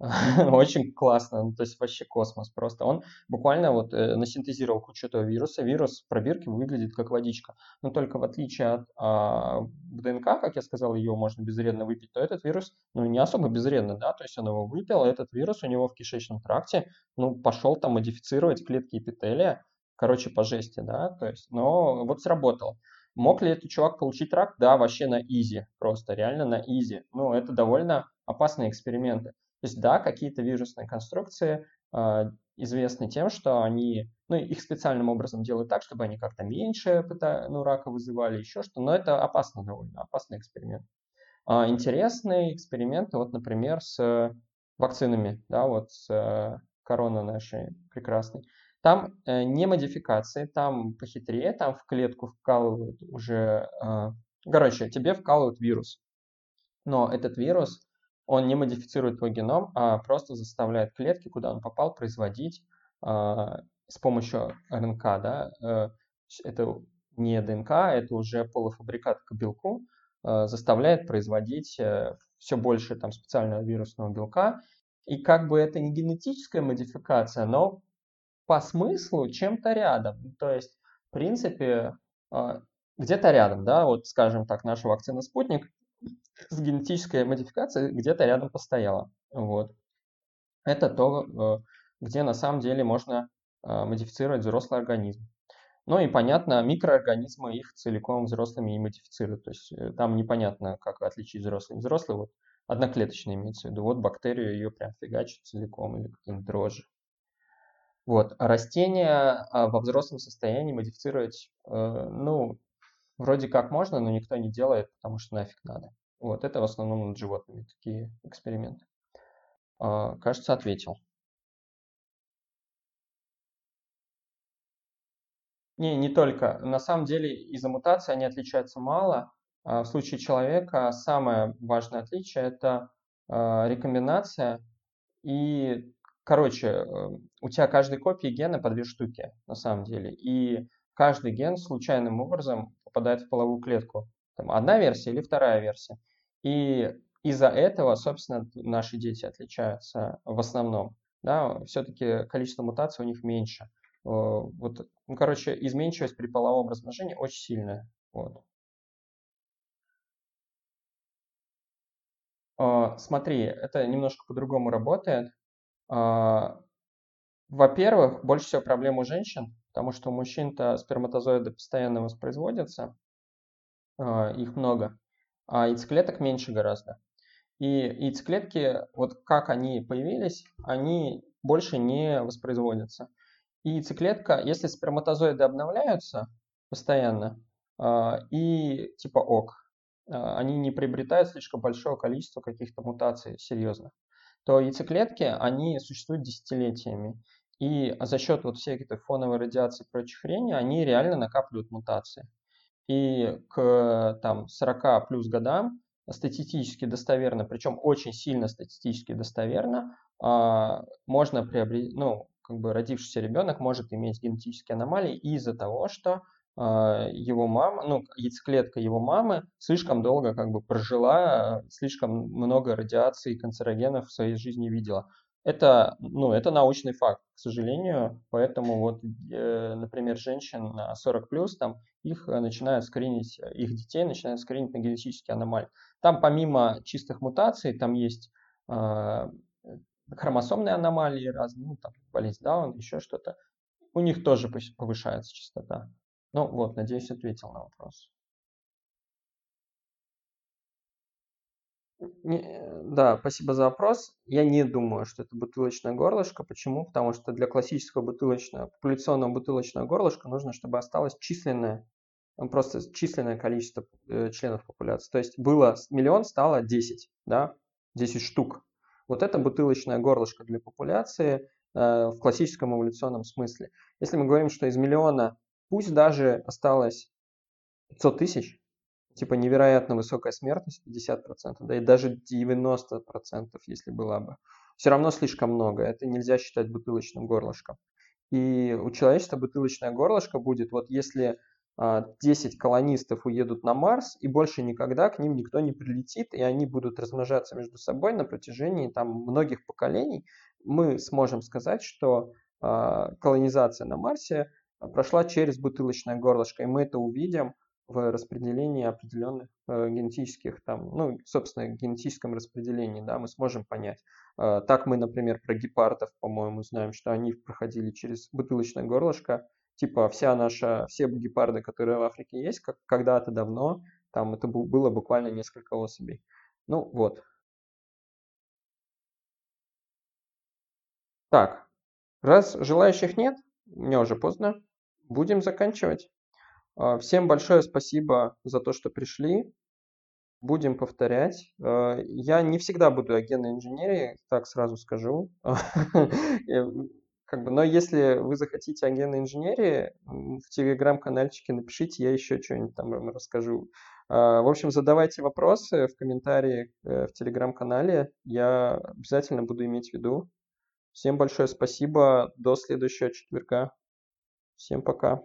Очень классно, ну, то есть вообще космос просто. Он буквально вот э, насинтезировал кучу этого вируса. Вирус в пробирке выглядит как водичка. Но только в отличие от а, ДНК, как я сказал, ее можно безвредно выпить, то этот вирус, ну, не особо безвредно, да, то есть он его выпил, а этот вирус у него в кишечном тракте, ну, пошел там модифицировать клетки эпителия, короче, по жести, да, то есть, но вот сработал. Мог ли этот чувак получить рак? Да, вообще на изи, просто реально на изи. Ну, это довольно опасные эксперименты. То есть, да, какие-то вирусные конструкции э, известны тем, что они, ну, их специальным образом делают так, чтобы они как-то меньше ну, рака вызывали, еще что, но это опасно довольно, опасный эксперимент. А интересные эксперименты, вот, например, с вакцинами, да, вот с э, короной нашей прекрасной. Там э, не модификации, там похитрее, там в клетку вкалывают уже, э, короче, тебе вкалывают вирус. Но этот вирус он не модифицирует твой геном, а просто заставляет клетки, куда он попал, производить э, с помощью РНК, да, э, это не ДНК, это уже полуфабрикат к белку, э, заставляет производить э, все больше там специального вирусного белка. И как бы это не генетическая модификация, но по смыслу чем-то рядом. То есть, в принципе, где-то рядом, да, вот скажем так, наша вакцина «Спутник» с генетической модификацией где-то рядом постояла. Вот. Это то, где на самом деле можно а, модифицировать взрослый организм. Ну и понятно, микроорганизмы их целиком взрослыми не модифицируют. То есть э, там непонятно, как отличить взрослый и взрослый. Вот одноклеточный имеется в виду. Вот бактерию ее прям фигачит целиком или какие-нибудь дрожжи. Вот. А растения а, во взрослом состоянии модифицировать, э, ну, вроде как можно, но никто не делает, потому что нафиг надо. Вот. Это в основном над животными такие эксперименты. А, кажется, ответил. Не, не только. На самом деле из-за мутации они отличаются мало. В случае человека самое важное отличие – это рекомбинация и Короче, э, у тебя каждой копии гена по две штуки, на самом деле. И каждый ген случайным образом попадает в половую клетку. Там одна версия или вторая версия. И из-за этого, собственно, наши дети отличаются в основном. Да, все-таки количество мутаций у них меньше. Вот, ну, короче, изменчивость при половом размножении очень сильная. Вот. Смотри, это немножко по-другому работает. А, во-первых, больше всего проблем у женщин, потому что у мужчин-то сперматозоиды постоянно воспроизводятся, а, их много, а яйцеклеток меньше гораздо. И яйцеклетки, вот как они появились, они больше не воспроизводятся. И яйцеклетка, если сперматозоиды обновляются постоянно, а, и типа ок, они не приобретают слишком большого количества каких-то мутаций серьезных, то яйцеклетки, они существуют десятилетиями. И за счет вот всей этой фоновой радиации и прочих хрени, они реально накапливают мутации. И к там, 40 плюс годам статистически достоверно, причем очень сильно статистически достоверно, а, можно приобрести, ну, как бы родившийся ребенок может иметь генетические аномалии из-за того, что а, его мама, ну, яйцеклетка его мамы слишком долго как бы прожила, слишком много радиации и канцерогенов в своей жизни видела. Это, ну, это научный факт, к сожалению, поэтому вот, э, например, женщин на 40 плюс, там их начинают скринить, их детей начинают скринить на генетические аномалии. Там помимо чистых мутаций, там есть э, хромосомные аномалии разные, ну, там, болезнь Даун, еще что-то. У них тоже повышается частота. Ну вот, надеюсь, ответил на вопрос. Не, да, спасибо за вопрос. Я не думаю, что это бутылочное горлышко. Почему? Потому что для классического бутылочного, популяционного бутылочного горлышка нужно, чтобы осталось численное, ну, просто численное количество э, членов популяции. То есть было миллион, стало 10, да, 10 штук. Вот это бутылочное горлышко для популяции э, в классическом эволюционном смысле. Если мы говорим, что из миллиона Пусть даже осталось 500 тысяч, типа невероятно высокая смертность, 50%, да и даже 90%, если была бы. Все равно слишком много, это нельзя считать бутылочным горлышком. И у человечества бутылочное горлышко будет, вот если 10 а, колонистов уедут на Марс, и больше никогда к ним никто не прилетит, и они будут размножаться между собой на протяжении там, многих поколений, мы сможем сказать, что э, колонизация на Марсе прошла через бутылочное горлышко, и мы это увидим в распределении определенных э, генетических, там, ну, собственно, генетическом распределении, да, мы сможем понять. Э, так мы, например, про гепардов, по-моему, знаем, что они проходили через бутылочное горлышко, типа вся наша, все гепарды, которые в Африке есть, как когда-то давно, там это было буквально несколько особей. Ну, вот. Так, раз желающих нет, мне уже поздно, будем заканчивать. А, всем большое спасибо за то, что пришли. Будем повторять. А, я не всегда буду о генной инженерии, так сразу скажу. Как бы, но если вы захотите о генной инженерии, в телеграм-канальчике напишите, я еще что-нибудь там вам расскажу. А, в общем, задавайте вопросы в комментарии э, в телеграм-канале. Я обязательно буду иметь в виду. Всем большое спасибо. До следующего четверга. Всем пока.